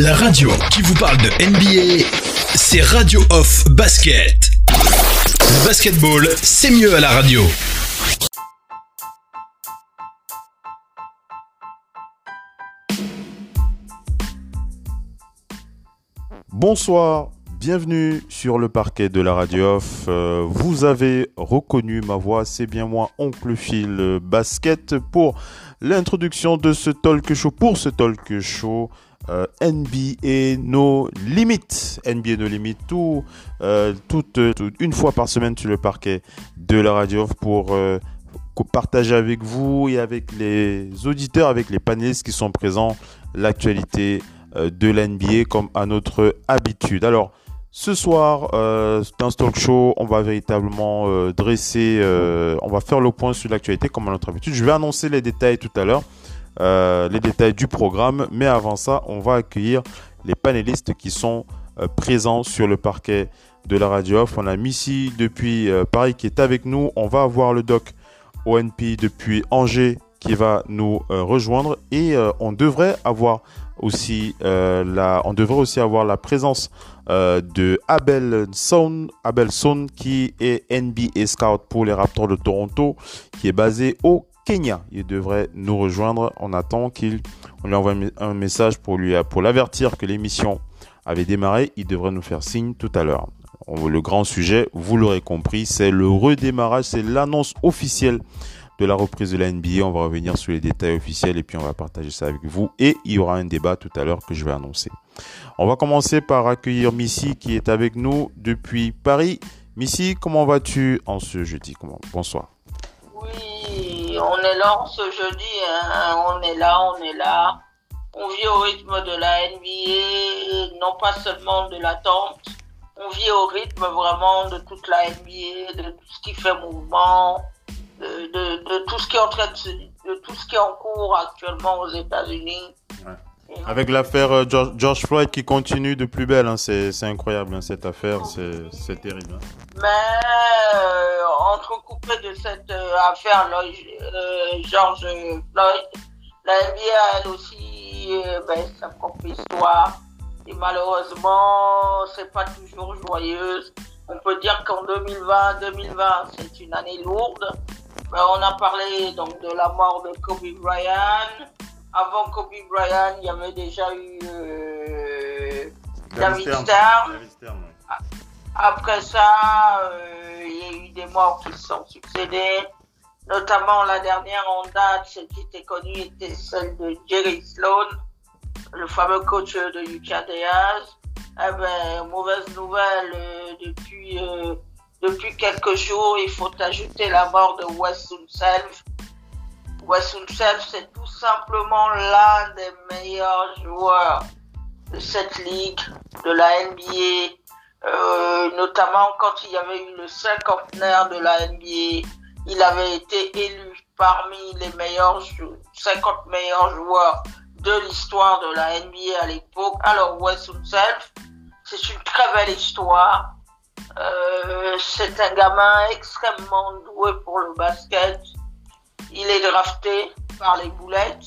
La radio qui vous parle de NBA, c'est Radio Off Basket. Basketball, c'est mieux à la radio. Bonsoir, bienvenue sur le parquet de la radio off. Euh, vous avez reconnu ma voix, c'est bien moi, Oncle Phil Basket, pour l'introduction de ce talk show, pour ce talk show. Euh, NBA No Limit, NBA No Limit, tout, euh, toute, une fois par semaine sur le parquet de la radio pour partager avec vous et avec les auditeurs, avec les panélistes qui sont présents, l'actualité euh, de l'NBA comme à notre habitude. Alors, ce soir, euh, dans ce talk show, on va véritablement euh, dresser, on va faire le point sur l'actualité comme à notre habitude. Je vais annoncer les détails tout à l'heure, les détails du programme, mais avant ça, on va accueillir les panélistes qui sont présents sur le parquet de la radio off. On a Missy depuis Paris qui est avec nous. On va avoir le doc ONP depuis Angers qui va nous rejoindre et on devrait avoir aussi euh, la, on devrait aussi avoir la présence euh, de Abel Son, Abel Son qui est NBA scout pour les Raptors de Toronto, qui est basé au Kenya. Il devrait nous rejoindre. On attend qu'il, lui envoie un message pour lui, pour l'avertir que l'émission avait démarré. Il devrait nous faire signe tout à l'heure. Le grand sujet, vous l'aurez compris, c'est le redémarrage, c'est l'annonce officielle de la reprise de la NBA. On va revenir sur les détails officiels et puis on va partager ça avec vous. Et il y aura un débat tout à l'heure que je vais annoncer. On va commencer par accueillir Missy qui est avec nous depuis Paris. Missy, comment vas-tu en ce jeudi? Bonsoir. Oui, on est là ce jeudi. Hein. On est là, on est là. On vit au rythme de la NBA, non pas seulement de l'attente. On vit au rythme vraiment de toute la NBA, de tout ce qui fait mouvement, de, tout ce qui est en de, tout ce qui est en cours actuellement aux États-Unis. Avec l'affaire euh, George, Floyd qui continue de plus belle, hein, c'est incroyable hein, cette affaire, c'est terrible. Hein. Mais euh, entrecoupé de cette euh, affaire George Floyd, la NBA elle aussi ben, sa propre histoire et malheureusement c'est pas toujours joyeuse. On peut dire qu'en 2020, 2020 c'est une année lourde ben, on a parlé donc de la mort de Kobe Bryant. Avant Kobe Bryant, il y avait déjà eu euh, David Stern. Après ça, euh, il y a eu des morts qui se sont succédés. Notamment la dernière en date, celle qui était connue, était celle de Jerry Sloan, le fameux coach de Utah Jazz. Eh ben, mauvaise nouvelle euh, depuis depuis quelques jours, il faut ajouter la mort de Wesson Self. Wesson Self, c'est tout simplement l'un des meilleurs joueurs de cette ligue, de la NBA, euh, notamment quand il y avait eu le cinquantenaire de la NBA. Il avait été élu parmi les meilleurs 50 meilleurs joueurs de l'histoire de la NBA à l'époque. Alors Wesson Self, c'est une très belle histoire. Euh, c'est un gamin extrêmement doué pour le basket. Il est drafté par les Boulettes.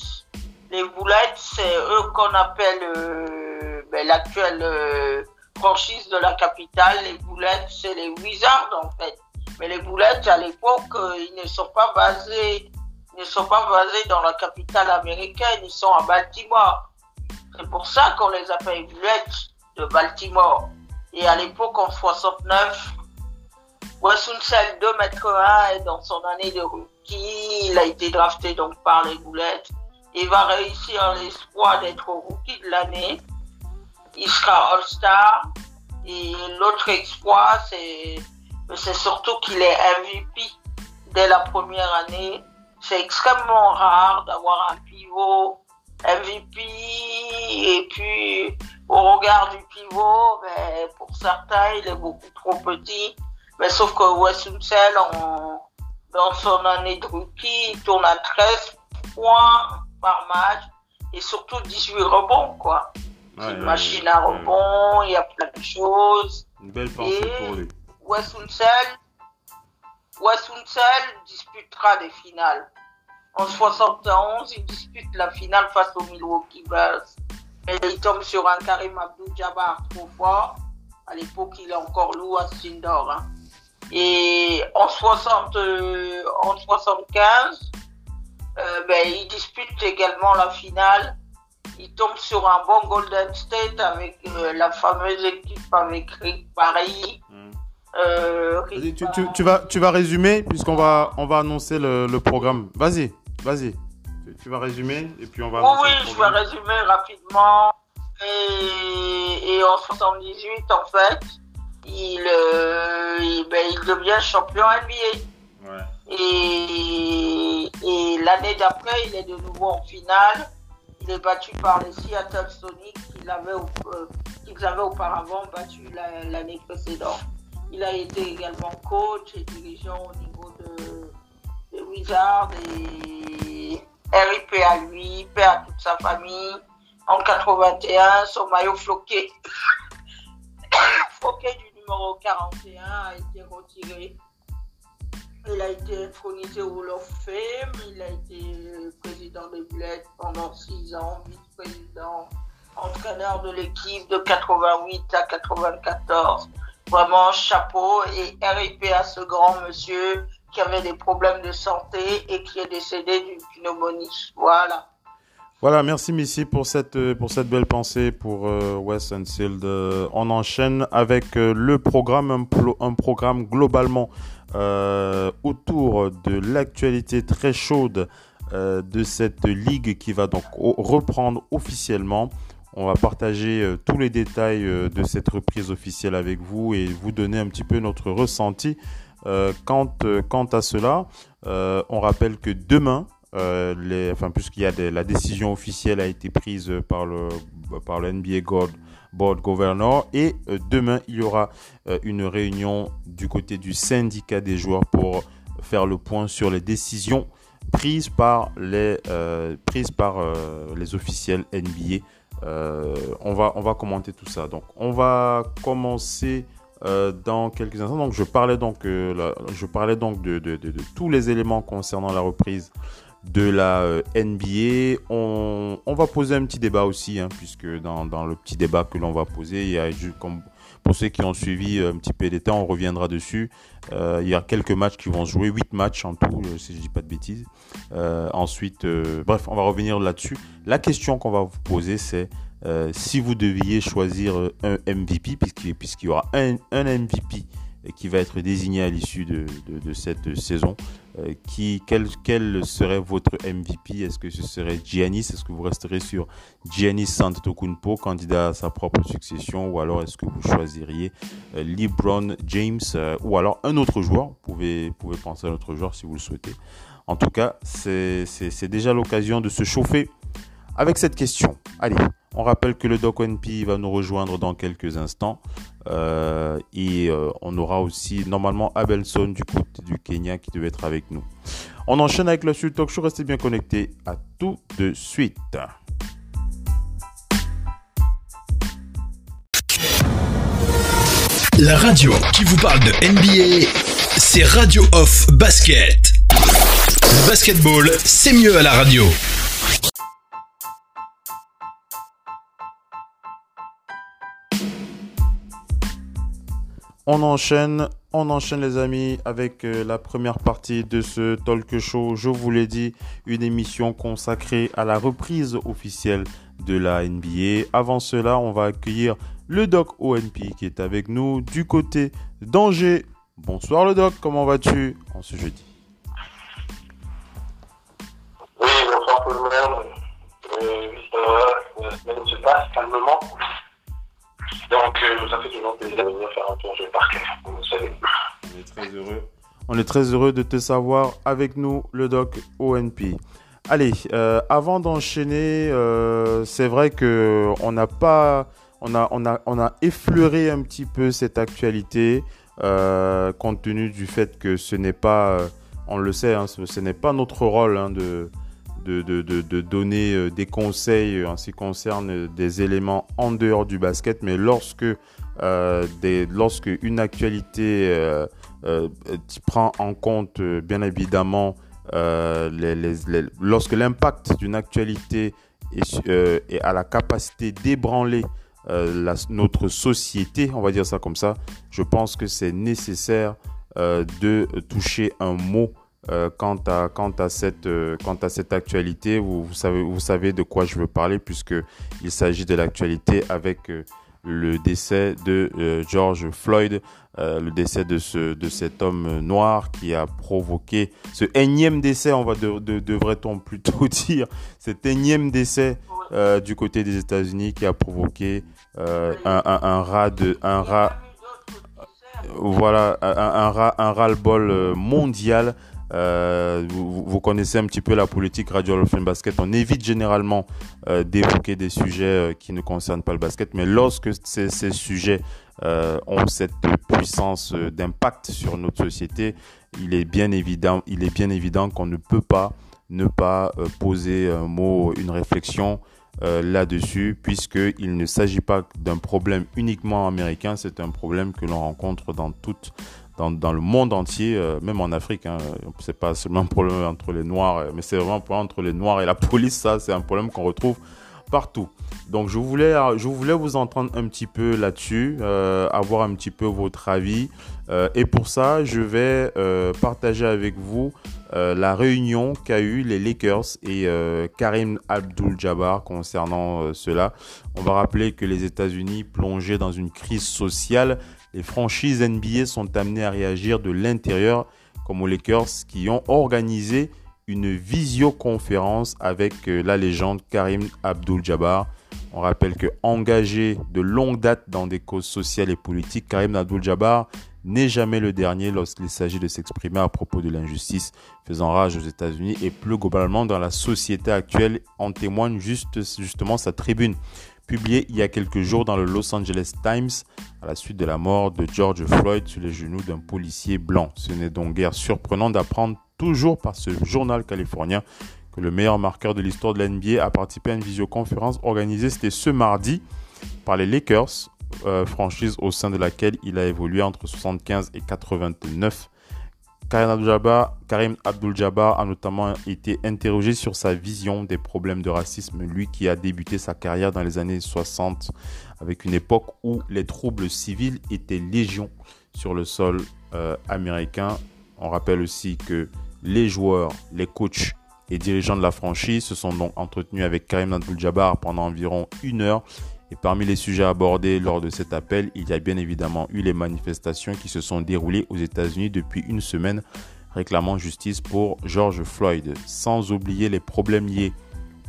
Les Boulettes, c'est eux qu'on appelle euh, ben, l'actuelle euh, franchise de la capitale. Les Boulettes, c'est les Wizards en fait. Mais les Boulettes, à l'époque, ils ne sont pas basés, ils ne sont pas basés dans la capitale américaine. Ils sont à Baltimore. C'est pour ça qu'on les appelle Boulettes de Baltimore. Et à l'époque, en 69, Wassunsel 2 mètres 1 est dans son année de rookie. Il a été drafté donc par les boulettes. Il va réussir l'espoir d'être rookie de l'année. Il sera All-Star. Et l'autre exploit, c'est, surtout qu'il est MVP dès la première année. C'est extrêmement rare d'avoir un pivot MVP et puis au regard du pivot, ben, pour certains, il est beaucoup trop petit. Mais sauf que Wessunsel, dans son année de rookie, il tourne à 13 points par match et surtout 18 rebonds, quoi. une machine à rebonds, il y a plein de choses. Une belle pensée pour lui. Wessunsel, disputera des finales. En 71, il dispute la finale face aux Milwaukee Bucks. Et il tombe sur un Karim Abdul-Jabbar trop fort. À l'époque, il est encore loup à Sindor. Hein. Et en, 60, euh, en 75, euh, ben, il dispute également la finale. Il tombe sur un bon Golden State avec euh, la fameuse équipe avec Rick Barry. Euh, Rick Vas-y, tu, tu- Barry. tu vas, tu vas résumer puisqu'on va, on va annoncer le, le programme. Vas-y, vas-y. Tu, tu vas résumer et puis on va Oui, je vais résumer rapidement. Et, et en 78, en fait, il, euh, il, ben, il devient champion NBA. Ouais. Et, et l'année d'après, il est de nouveau en finale. Il est battu par les Seattle Sonics qu'ils avaient, euh, avaient auparavant battu la- l'année précédente. Il a été également coach et dirigeant au niveau de, de Wizards et RIP à lui, paix à toute sa famille. En 81, son maillot floqué, floqué du numéro 41 a été retiré. Il a été intronisé au Hall of Fame, il a été président des Bleds pendant six ans, vice-président, entraîneur de l'équipe de 88 à 94. Vraiment chapeau et RIP à ce grand monsieur qui avait des problèmes de santé et qui est décédé d'une pneumonie. Voilà. Voilà, merci Missy pour cette, euh, pour cette belle pensée pour euh, Wes Unsealed. Euh, on enchaîne avec euh, le programme, un, un programme globalement autour de l'actualité très chaude de cette ligue qui va donc reprendre officiellement. On va partager tous les détails de cette reprise officielle avec vous et vous donner un petit peu notre ressenti quant, quant à cela. On rappelle que demain, euh, enfin, puisqu'il y a la décision officielle a été prise par le, par le NBA Board, Board Governor et euh, demain il y aura euh, une réunion du côté du syndicat des joueurs pour faire le point sur les décisions prises par les, euh, prises par, les officiels NBA. On, va, on va commenter tout ça. Donc, on va commencer dans quelques instants. Donc, je parlais donc, je parlais donc de- de tous les éléments concernant la reprise de la euh, NBA. On, va poser un petit débat aussi, hein, puisque dans, le petit débat que l'on va poser, pour ceux qui ont suivi un petit peu temps, on reviendra dessus. Euh, il y a quelques matchs qui vont jouer, 8 matchs en tout, euh, si je dis pas de bêtises. Euh, ensuite, euh, bref, on va revenir là-dessus. La question qu'on va vous poser, c'est euh, si vous deviez choisir euh, un MVP, puisqu'il y aura un MVP qui va être désigné à l'issue de, de- de cette saison, euh, qui, quel, quel serait votre MVP Est-ce que ce serait Giannis? Est-ce que vous resterez sur Giannis Antetokounmpo, candidat à sa propre succession, ou alors est-ce que vous choisiriez euh, LeBron James, euh, ou alors un autre joueur? Vous pouvez, pouvez penser à un autre joueur si vous le souhaitez. En tout cas, c'est déjà l'occasion de se chauffer avec cette question. Allez, on rappelle que le Doc NP va nous rejoindre dans quelques instants. Euh, et euh, on aura aussi normalement Abelson du côté du Kenya qui devait être avec nous. On enchaîne avec le Sud Talk Show. Restez bien connectés. À tout de suite. La radio qui vous parle de NBA, c'est Radio Off Basket. Basketball, c'est mieux à la radio. On enchaîne, on enchaîne les amis avec euh, la première partie de ce talk show. Je vous l'ai dit, une émission consacrée à la reprise officielle de la NBA. Avant cela, on va accueillir le doc ONP qui est avec nous du côté d'Angers. Bonsoir le doc, comment vas-tu en ce jeudi? Oui, bonsoir tout le monde. Euh, semaine se passe calmement. Donc, euh, ça fait toujours plaisir de venir faire un tour sur le. On est très heureux. On est très heureux de te savoir avec nous, le doc ONP. Allez, euh, avant d'enchaîner, euh, c'est vrai que on n'a pas, on a, on a, on a effleuré un petit peu cette actualité, compte tenu du fait que ce n'est pas, on le sait, hein, ce, ce n'est pas notre rôle hein, de, de, donner euh, des conseils en ce qui concerne euh, des éléments en dehors du basket, mais lorsque, euh, des, lorsque une actualité euh, euh, tu prends en compte euh, bien évidemment euh, lorsque l'impact d'une actualité et, a la capacité d'ébranler notre société, on va dire ça comme ça, je pense que c'est nécessaire de toucher un mot quant, à, quant, à cette, quant à cette actualité. Vous, vous, savez, vous savez de quoi je veux parler puisqu'il s'agit de l'actualité avec le décès de euh, George Floyd, euh, le décès de, ce, de cet homme noir qui a provoqué ce énième décès, on va de, devrait-on plutôt dire, cet énième décès euh, du côté des États-Unis qui a provoqué un, rat de un rat voilà un, un ras-le-bol mondial euh, vous, connaissez un petit peu la politique Radio Basket. On évite généralement euh, d'évoquer des sujets euh, qui ne concernent pas le basket, mais lorsque ces, ces sujets ont cette puissance d'impact sur notre société, il est bien évident, il est bien évident qu'on ne peut pas ne pas poser un mot, une réflexion là-dessus, puisqu'il ne s'agit pas d'un problème uniquement américain, c'est un problème que l'on rencontre dans toute dans, le monde entier, euh, même en Afrique. Hein, c'est pas seulement un problème entre les Noirs, euh, mais c'est vraiment un problème entre les Noirs et la police. Ça, c'est un problème qu'on retrouve partout. Donc, je voulais, je voulais vous entendre un petit peu là-dessus, euh, avoir un petit peu votre avis. et pour ça, je vais partager avec vous la réunion qu'a eu les Lakers et Karim Abdul-Jabbar concernant cela. On va rappeler que les États-Unis plongeaient dans une crise sociale les franchises NBA sont amenées à réagir de l'intérieur, comme aux Lakers qui ont organisé une visioconférence avec euh, la légende Karim Abdul-Jabbar. On rappelle que engagé de longue date dans des causes sociales et politiques, Karim Abdul-Jabbar n'est jamais le dernier lorsqu'il s'agit de s'exprimer à propos de l'injustice faisant rage aux États-Unis et plus globalement dans la société actuelle. En témoigne juste, justement sa tribune publié il y a quelques jours dans le Los Angeles Times à la suite de la mort de George Floyd sur les genoux d'un policier blanc. Ce n'est donc guère surprenant d'apprendre toujours par ce journal californien que le meilleur marqueur de l'histoire de l'NBA a participé à une visioconférence organisée c'était ce mardi par les Lakers, euh, franchise au sein de laquelle il a évolué entre 75 et 89. Karim Abdul-Jabbar a notamment été interrogé sur sa vision des problèmes de racisme, lui qui a débuté sa carrière dans les années 60 avec une époque où les troubles civils étaient légion sur le sol euh, américain. On rappelle aussi que les joueurs, les coachs et dirigeants de la franchise se sont donc entretenus avec Karim Abdul-Jabbar pendant environ une heure et parmi les sujets abordés lors de cet appel, il y a bien évidemment eu les manifestations qui se sont déroulées aux États-Unis depuis une semaine réclamant justice pour George Floyd, sans oublier les problèmes liés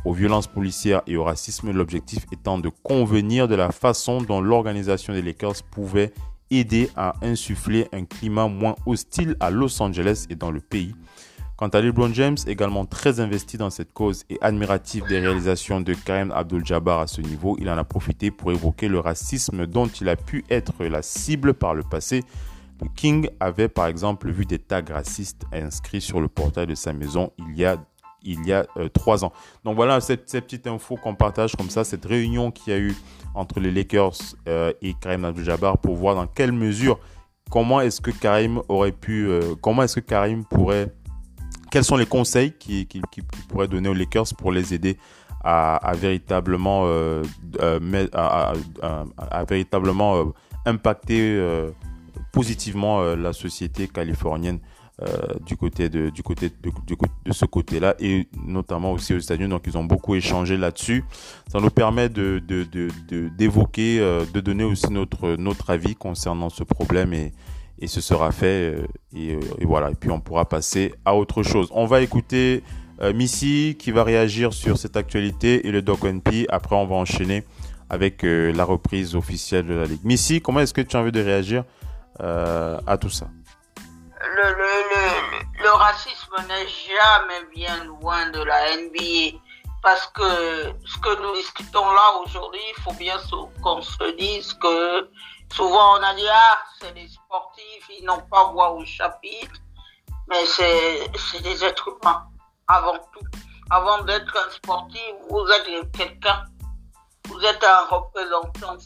aux violences policières et au racisme, l'objectif étant de convenir de la façon dont l'organisation des Lakers pouvait aider à insuffler un climat moins hostile à Los Angeles et dans le pays. Quant à LeBron James, également très investi dans cette cause et admiratif des réalisations de Karim Abdul-Jabbar à ce niveau, il en a profité pour évoquer le racisme dont il a pu être la cible par le passé. Le King avait par exemple vu des tags racistes inscrits sur le portail de sa maison il y a euh, trois ans. Donc voilà cette, petite info qu'on partage comme ça, cette réunion qu'il y a eu entre les Lakers euh, et Karim Abdul-Jabbar pour voir dans quelle mesure, comment est-ce que Karim aurait pu, euh, comment est-ce que Karim pourrait quels sont les conseils qu'il qui, pourrait donner aux Lakers pour les aider à, véritablement, euh, euh, à, véritablement euh, impacter positivement la société californienne de du côté de, ce côté-là et notamment aussi aux États-Unis. Donc ils ont beaucoup échangé là-dessus. Ça nous permet d'évoquer, de, de, donner aussi notre avis concernant ce problème et ce sera fait euh, euh, et, voilà et puis on pourra passer à autre chose. On va écouter euh, Missy qui va réagir sur cette actualité et le Doc NP. Après on va enchaîner avec la reprise officielle de la ligue. Missy, comment est-ce que tu as envie de réagir à tout ça? Le, le, racisme n'est jamais bien loin de la NBA parce que ce que nous discutons là aujourd'hui, il faut bien qu'on se dise que Souvent, on a dit, ah, c'est des sportifs, ils n'ont pas voix au chapitre. Mais c'est des êtres humains, avant tout. Avant d'être un sportif, vous êtes quelqu'un. Vous êtes un représentant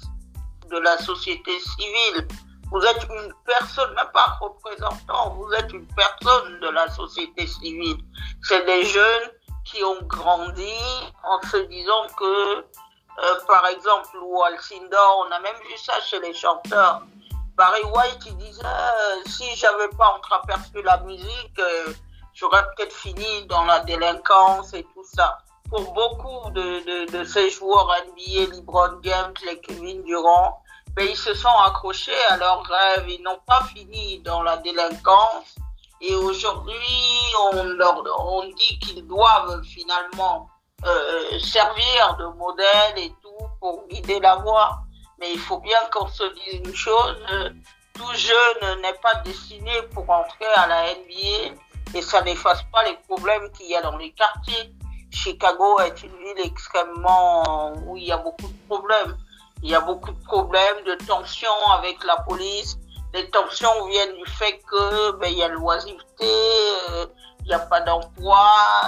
de la société civile. Vous êtes une personne, même pas représentant, vous êtes une personne de la société civile. C'est des jeunes qui ont grandi en se disant que, euh, par exemple, ou on a même vu ça chez les chanteurs. Barry White, il disait, euh, si j'avais pas entreaperçu la musique, euh, j'aurais peut-être fini dans la délinquance et tout ça. Pour beaucoup de, de, de ces joueurs NBA, LeBron James, les Kevin Durant, ben, ils se sont accrochés à leurs rêves. Ils n'ont pas fini dans la délinquance. Et aujourd'hui, on leur on dit qu'ils doivent finalement euh, servir de modèle et tout pour guider la voie. Mais il faut bien qu'on se dise une chose, euh, tout jeune n'est pas destiné pour entrer à la NBA et ça n'efface pas les problèmes qu'il y a dans les quartiers. Chicago est une ville extrêmement où il y a beaucoup de problèmes. Il y a beaucoup de problèmes, de tensions avec la police. Les tensions viennent du fait que ben, il y a l'oisiveté, euh, n'y a pas d'emploi,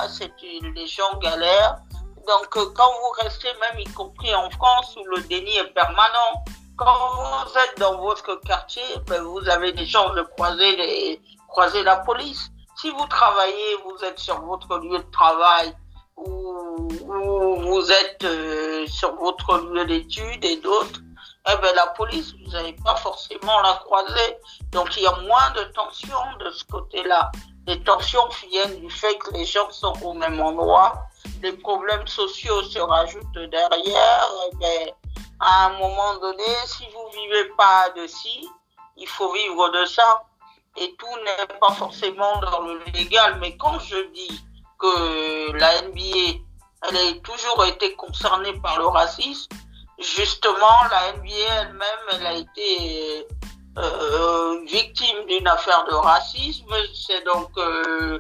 c'est les gens galèrent. Donc euh, quand vous restez même y compris en France où le déni est permanent, quand vous êtes dans votre quartier, ben, vous avez des chances de croiser les croiser la police. Si vous travaillez, vous êtes sur votre lieu de travail ou, ou vous êtes euh, sur votre lieu d'études et d'autres, eh ben, la police, vous n'allez pas forcément la croiser. Donc il y a moins de tensions de ce côté-là. Les tensions viennent du fait que les gens sont au même endroit. Les problèmes sociaux se rajoutent derrière. Eh à un moment donné, si vous vivez pas de ci, il faut vivre de ça. Et tout n'est pas forcément dans le légal. Mais quand je dis que la NBA, elle a toujours été concernée par le racisme, justement, la NBA elle-même, elle a été euh, victime d'une affaire de racisme. C'est donc euh,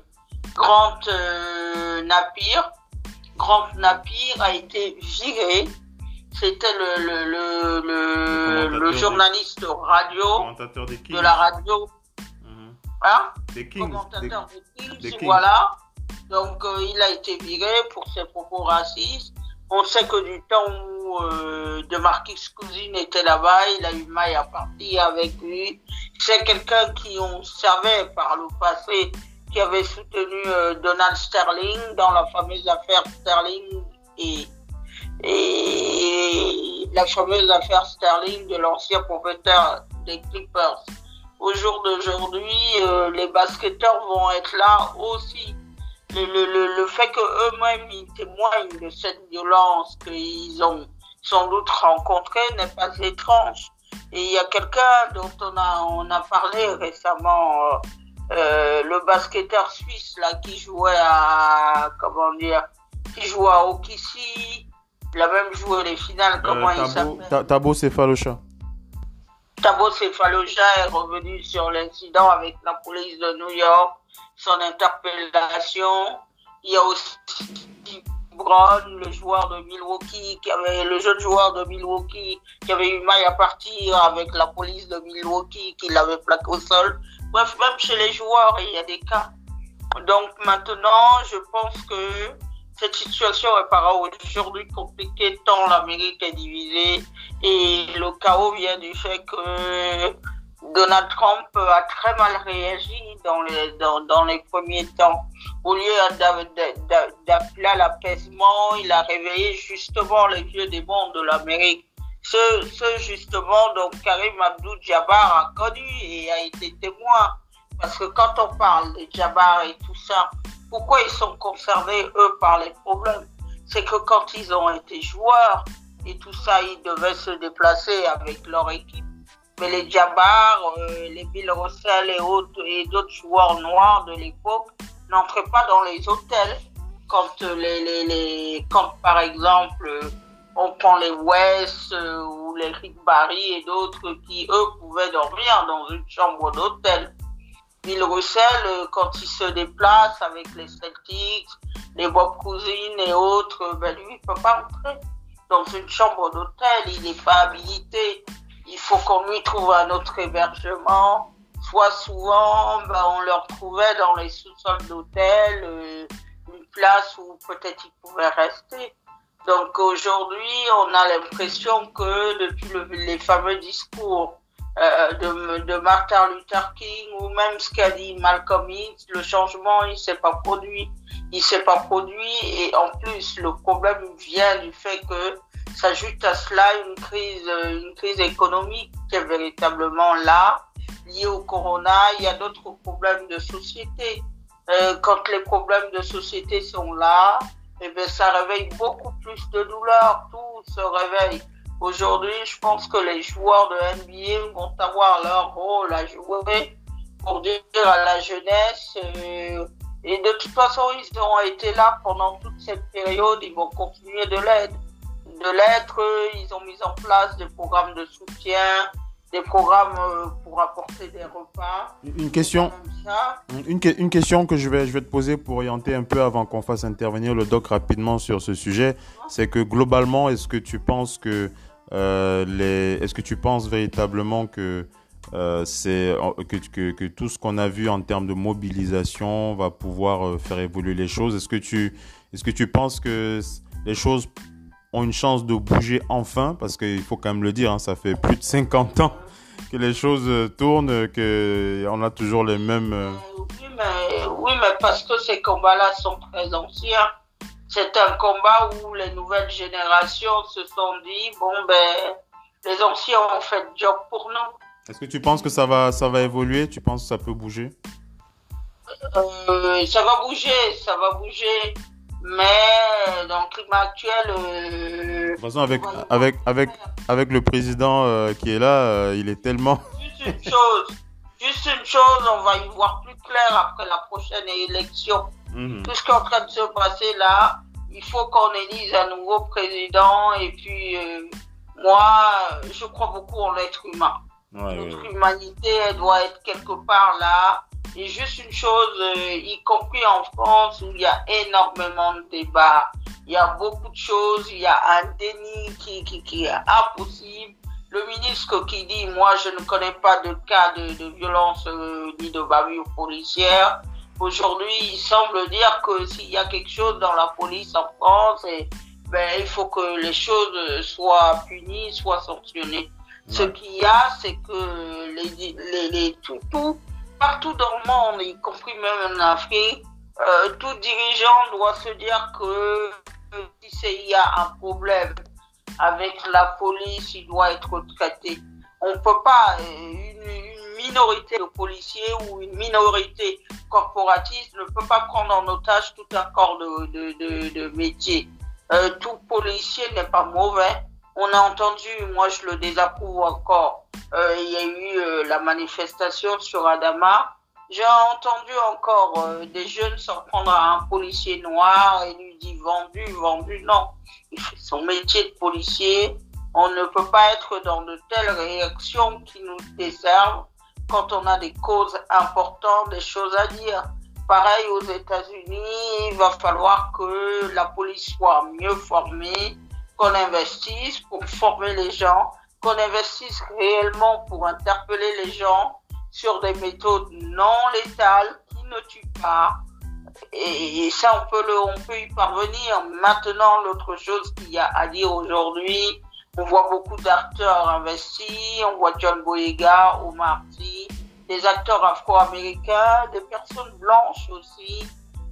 Grant euh, Napier. Grant Napier a été viré. C'était le, le, le, le, le Commentateur journaliste radio des de la radio. Hein? Des Kings. Des- commentateur des Kings, des Kings. voilà. Donc euh, il a été viré pour ses propos racistes. On sait que du temps où euh, de Marquis Cousine était là-bas, il a eu maille à partir avec lui. C'est quelqu'un qui on savait par le passé qui avait soutenu euh, Donald Sterling dans la fameuse affaire Sterling et, et la fameuse affaire Sterling de l'ancien propriétaire des Clippers. Au jour d'aujourd'hui, euh, les basketteurs vont être là aussi. Le, le, le, fait qu'eux-mêmes ils témoignent de cette violence qu'ils ont sans doute rencontrée n'est pas étrange. Et il y a quelqu'un dont on a, on a parlé récemment, euh, euh, le basketteur suisse là qui jouait à comment dire, qui jouait à Okissi, il a même joué les finales. Comment Euh, il Tabo, s'appelle Ta- Tabo Céphalocha. Thabo Cefaloja est revenu sur l'incident avec la police de New York, son interpellation. Il y a aussi Brown, le joueur de Milwaukee, qui avait, le jeune joueur de Milwaukee, qui avait eu mal à partir avec la police de Milwaukee, qui l'avait plaqué au sol. Bref, même chez les joueurs, il y a des cas. Donc maintenant, je pense que cette situation apparaît aujourd'hui compliquée tant l'Amérique est divisée et le chaos vient du fait que Donald Trump a très mal réagi dans les, dans, dans les premiers temps. Au lieu d'a- d'a- d'a- d'appeler à l'apaisement, il a réveillé justement les vieux démons de l'Amérique. Ce, ce justement, donc Karim Abdul-Jabbar a connu et a été témoin. Parce que quand on parle de Jabbar et tout ça, pourquoi ils sont concernés, eux, par les problèmes? C'est que quand ils ont été joueurs et tout ça, ils devaient se déplacer avec leur équipe. Mais les Jabbar, euh, les Bill Russell et autres et d'autres joueurs noirs de l'époque n'entraient pas dans les hôtels. Quand euh, les, les, les quand par exemple euh, on prend les West euh, ou les Rick Barry et d'autres qui eux pouvaient dormir dans une chambre d'hôtel. Bill Russell, quand il se déplace avec les Celtics, les Bob Cousins et autres, ben lui, il peut pas entrer dans une chambre d'hôtel. Il n'est pas habilité. Il faut qu'on lui trouve un autre hébergement. Soit souvent, ben, on leur trouvait dans les sous-sols d'hôtel euh, une place où peut-être ils pouvaient rester. Donc aujourd'hui, on a l'impression que depuis le- les fameux discours euh, de, de, Martin Luther King ou même ce qu'a dit Malcolm X, le changement il s'est pas produit, il s'est pas produit et en plus le problème vient du fait que s'ajoute à cela une crise, une crise économique qui est véritablement là, liée au corona. Il y a d'autres problèmes de société. Euh, quand les problèmes de société sont là, eh bien, ça réveille beaucoup plus de douleur. Tout se réveille. Aujourd'hui, je pense que les joueurs de NBA vont avoir leur rôle à jouer pour dire à la jeunesse. Euh, et de toute façon, ils ont été là pendant toute cette période. Ils vont continuer de l'aide. De l'être, ils ont mis en place des programmes de soutien, des programmes euh, pour apporter des repas. Une question, une, une, question que je vais, je vais te poser pour orienter un peu avant qu'on fasse intervenir le doc rapidement sur ce sujet, c'est que globalement, est-ce que tu penses que euh, les, est-ce que tu penses véritablement que euh, c'est que, que, que, tout ce qu'on a vu en termes de mobilisation va pouvoir faire évoluer les choses? Est-ce que tu est-ce que tu penses que les choses ont une chance de bouger enfin Parce qu'il faut quand même le dire, hein, ça fait plus de 50 ans que les choses tournent, que on a toujours les mêmes. Oui, mais, oui, mais parce que ces combats-là sont très anciens c'est un combat où les nouvelles générations se sont dit bon ben les anciens ont fait le job pour nous. Est-ce que tu penses que ça va ça va évoluer? Tu penses que ça peut bouger? Euh, Ça va bouger, ça va bouger. Mais dans le climat actuel. Euh, de toute façon, avec, avec, avec, avec le président euh, qui est là, il est tellement. Juste une chose, juste une chose, on va y voir plus clair après la prochaine élection. Mhm. Tout ce qui est en train de se passer là, il faut qu'on élise un nouveau président. Et puis, euh, moi, je crois beaucoup en l'être humain. Notre humanité, elle doit être quelque part là. Et juste une chose, euh, y compris en France, où il y a énormément de débats, il y a beaucoup de choses, il y a un déni qui, qui, qui est impossible. Le ministre qui dit, moi, je ne connais pas de cas de, de violence euh, ni de bavure policière. Aujourd'hui, il semble dire que s'il y a quelque chose dans la police en France, et, ben, il faut que les choses soient punies, soient sanctionnées. Ce qu'il y a, c'est que les, les, les tout, tout, partout dans le monde, y compris même en Afrique, euh, tout dirigeant doit se dire que si il y a un problème avec la police, il doit être traité. On ne peut pas, une, minorité de policiers ou une minorité corporatiste ne peut pas prendre en otage tout un corps de, de, de, métier. Euh, tout policier n'est pas mauvais. On a entendu, moi je le désapprouve encore, euh, il y a eu euh, la manifestation sur Adama. J'ai entendu encore des jeunes s'en prendre à un policier noir et lui dit vendu, vendu. Non, il fait son métier de policier. On ne peut pas être dans de telles réactions qui nous desservent quand on a des causes importantes, des choses à dire. Pareil aux États-Unis, il va falloir que la police soit mieux formée, qu'on investisse pour former les gens, qu'on investisse réellement pour interpeller les gens sur des méthodes non létales qui ne tuent pas. Et, ça, on peut, le, on peut y parvenir. Maintenant, l'autre chose qu'il y a à dire aujourd'hui, on voit beaucoup d'acteurs investis, on voit John Boyega, Omar Sy, des acteurs afro-américains, des personnes blanches aussi,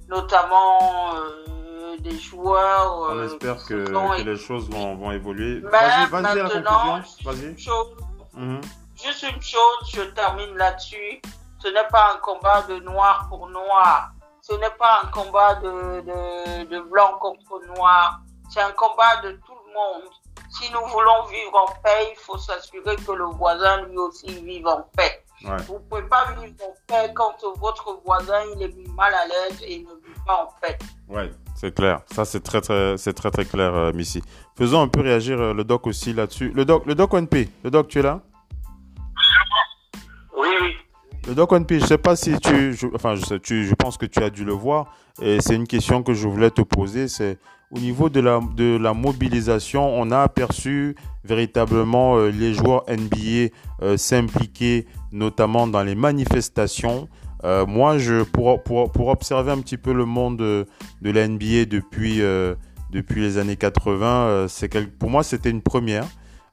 notamment euh, des joueurs. on euh, espère que, les choses vont, vont évoluer. Vas-y, vas-y la conclusion. Vas-y. Mhm. Juste une chose, je termine là-dessus. Ce n'est pas un combat de noir pour noir. Ce n'est pas un combat de, de, de blanc contre noir. C'est un combat de tout le monde si nous voulons vivre en paix, il faut s'assurer que le voisin lui aussi vive en paix. Vous ne pouvez pas vivre en paix quand votre voisin il est mal à l'aise et ne vit pas en paix. Ouais, c'est clair. Ça c'est très très c'est très très clair, euh, Missy. Faisons un peu réagir euh, le doc aussi là-dessus. Le doc, le doc ONP, le doc, tu es là? Oui, oui. Le doc ONP, je sais pas si tu, enfin je sais, tu, je pense que tu as dû le voir. Et c'est une question que je voulais te poser, c'est au niveau de la, de la mobilisation, on a aperçu véritablement euh, les joueurs NBA s'impliquer notamment dans les manifestations. Euh, moi, je, pour, pour, pour, observer un petit peu le monde de, de la NBA depuis, depuis les années 80, c'est pour moi, c'était une première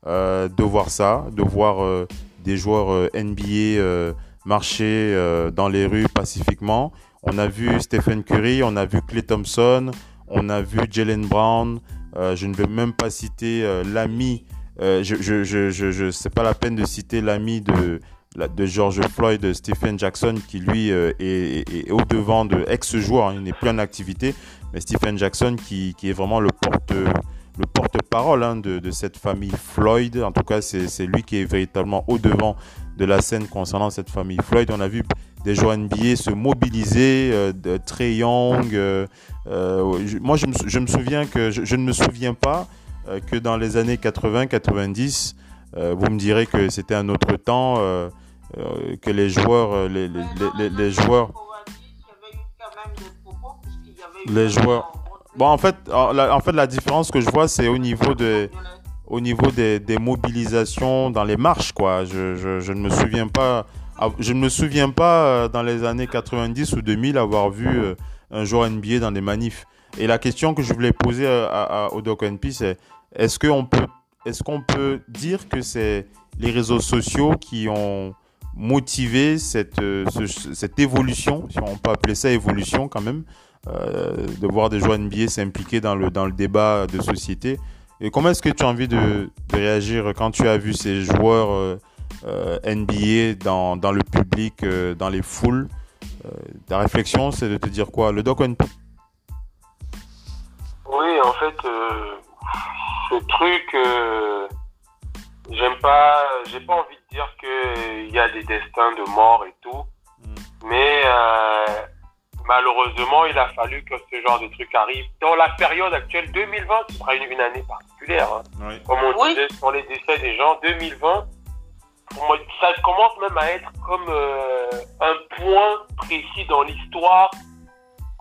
de voir ça, de voir des joueurs NBA marcher dans les rues pacifiquement. On a vu Stephen Curry, on a vu Clay Thompson, on a vu Jalen Brown. je ne vais même pas citer l'ami. je je je je, je c'est pas la peine de citer l'ami de de George Floyd, Stephen Jackson, qui lui est, est, au devant de ex-joueur, hein, il n'est plus en activité, mais Stephen Jackson qui, qui est vraiment le porte le porte-parole hein, de, de, cette famille Floyd. En tout cas, c'est lui qui est véritablement au devant de la scène concernant cette famille Floyd. On a vu des joueurs NBA se mobiliser, euh, Trey Young. Euh, euh, moi, je me, souviens que je, je ne me souviens pas euh, que dans les années 80-90, euh, vous me direz que c'était un autre temps. Que les joueurs, les, les, les, les joueurs, les joueurs, Bon, en fait, en fait, la différence que je vois, c'est au niveau de, au niveau des, des, mobilisations dans les marches, quoi. Je, je, ne me souviens pas, je ne me souviens pas euh, dans les années 90 ou 2000 avoir vu euh, un joueur NBA dans des manifs. Et la question que je voulais poser à, à, au Doc NP, c'est est-ce qu'on peut, est-ce qu'on peut dire que c'est les réseaux sociaux qui ont motivé cette, euh, cette évolution, si on peut appeler ça évolution quand même, euh, de voir des joueurs NBA s'impliquer dans le, dans le débat de société. Et comment est-ce que tu as envie de, de, réagir quand tu as vu ces joueurs euh, euh NBA dans, dans, le public, euh, dans les foules? Euh, Ta réflexion, c'est de te dire quoi? Le Doc NP Oui, en fait, ce truc, j'aime pas, j'ai pas envie de dire qu'il y a des destins de mort et tout, mm. mais malheureusement, il a fallu que ce genre de truc arrive. Dans la période actuelle, 2020, ce sera une, année particulière. Hein. Oui. Comme on oui. disait sur les décès des gens, 2020, ça commence même à être comme euh, un point précis dans l'histoire.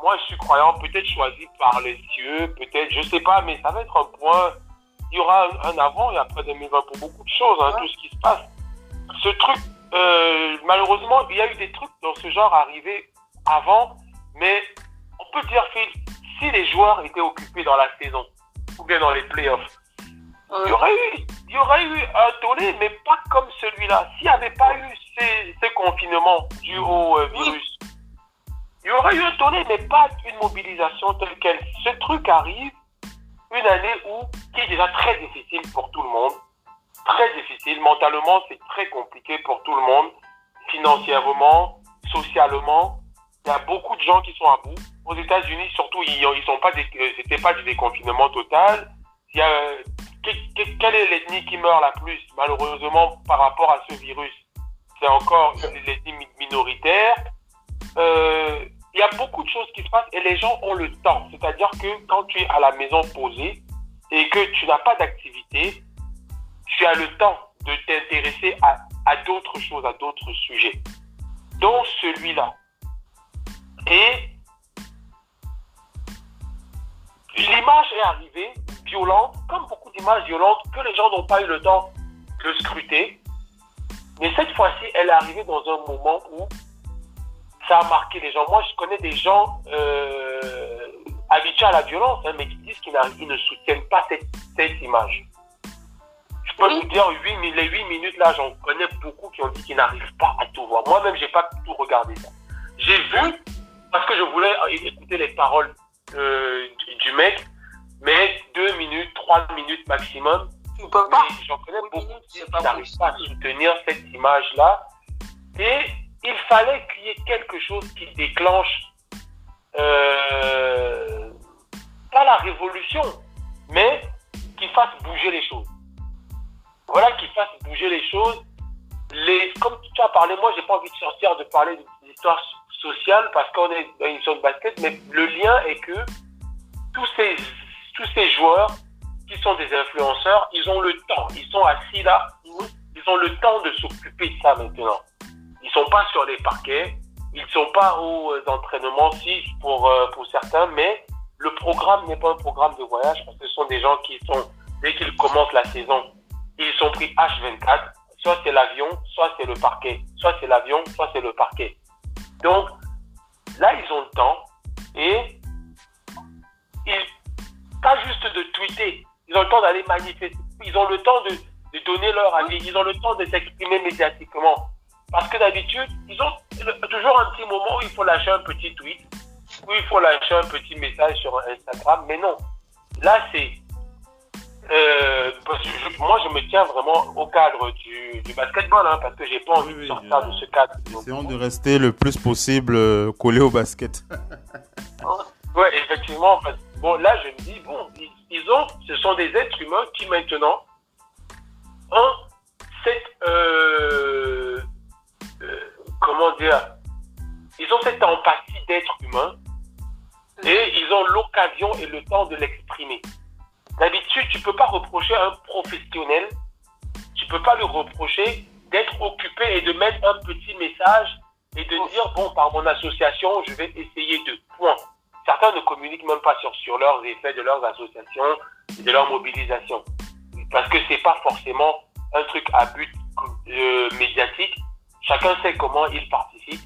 Moi, je suis croyant, peut-être choisi par les cieux, peut-être, je sais pas, mais ça va être un point. Il y aura un, un avant et après 2020 pour beaucoup de choses, hein, ouais. tout ce qui se passe. Ce truc, euh, malheureusement, il y a eu des trucs dans ce genre arrivés avant mais on peut dire, Phil, si les joueurs étaient occupés dans la saison ou bien dans les playoffs, il y aurait eu, il y aurait eu un tollé, mais pas comme celui-là. S'il n'y avait pas eu ces, ces confinements dus au euh, virus, il y aurait eu un tollé, mais pas une mobilisation telle quelle. Ce truc arrive une année où, qui est déjà très difficile pour tout le monde. Très difficile. Mentalement, c'est très compliqué pour tout le monde. Financièrement, socialement. Il y a beaucoup de gens qui sont à bout. Aux États-Unis, surtout, ils, sont pas, euh, c'était pas du déconfinement total. Il y a, euh, quelle est l'ethnie qui meurt la plus, malheureusement, par rapport à ce virus? C'est encore l'ethnie minoritaire. Euh, il y a beaucoup de choses qui se passent et les gens ont le temps. C'est-à-dire que quand tu es à la maison posé et que tu n'as pas d'activité, tu as le temps de t'intéresser à, d'autres choses, à d'autres sujets, dont celui-là. Et l'image est arrivée violente, comme beaucoup d'images violentes, que les gens n'ont pas eu le temps de scruter. Mais cette fois-ci, elle est arrivée dans un moment où ça a marqué les gens. Moi, je connais des gens euh, habitués à la violence, hein, mais qui disent qu'ils ne soutiennent pas cette image. Je peux vous dire, 8, les 8 minutes là, j'en connais beaucoup qui ont dit qu'ils n'arrivent pas à tout voir. Moi-même, j'ai pas tout regardé ça. J'ai vu parce que je voulais écouter les paroles euh, du mec, mais deux minutes, trois minutes maximum. Tu peux pas. J'en connais beaucoup qui n'arrivent pas à soutenir cette image-là. Et il fallait qu'il y ait quelque chose qui déclenche euh, pas la révolution, mais qui fasse bouger les choses. Voilà, qui fasse bouger les choses. Les, comme tu as parlé, moi, j'ai pas envie de sortir de parler des histoires social parce qu'on est dans une zone basket, mais le lien est que tous ces, tous ces joueurs qui sont des influenceurs, ils ont le temps, ils sont assis là, ils ont le temps de s'occuper de ça maintenant. Ils sont pas sur les parquets, ils sont pas aux entraînements, si pour, euh, pour certains, mais le programme n'est pas un programme de voyage parce que ce sont des gens qui sont, dès qu'ils commencent la saison, ils sont pris H24, soit c'est l'avion, soit c'est le parquet, soit c'est l'avion, soit c'est le parquet. Donc, là, ils ont le temps et ils, pas juste de tweeter, ils ont le temps d'aller manifester. Ils ont le temps de, de donner leur avis. Ils ont le temps de s'exprimer médiatiquement. Parce que d'habitude, ils ont toujours un petit moment où il faut lâcher un petit tweet, où il faut lâcher un petit message sur Instagram. Mais non, là, c'est euh, moi, je me tiens vraiment au cadre du, du basketball, hein, parce que j'ai pas envie de sortir de ce cadre. Essayons de rester le plus possible euh, collé au basket. ouais, effectivement. Bon, là, je me dis, bon, ils, ont, ce sont des êtres humains qui maintenant ont cette, euh, comment dire, ils ont cette empathie d'être humain et ils ont l'occasion et le temps de l'exprimer. D'habitude, tu peux pas reprocher à un professionnel, tu peux pas lui reprocher d'être occupé et de mettre un petit message et de dire, bon, par mon association, je vais essayer de. Point. Certains ne communiquent même pas sur, sur leurs effets de leurs associations et de leur mobilisation. Parce que c'est pas forcément un truc à but euh, médiatique. Chacun sait comment il participe.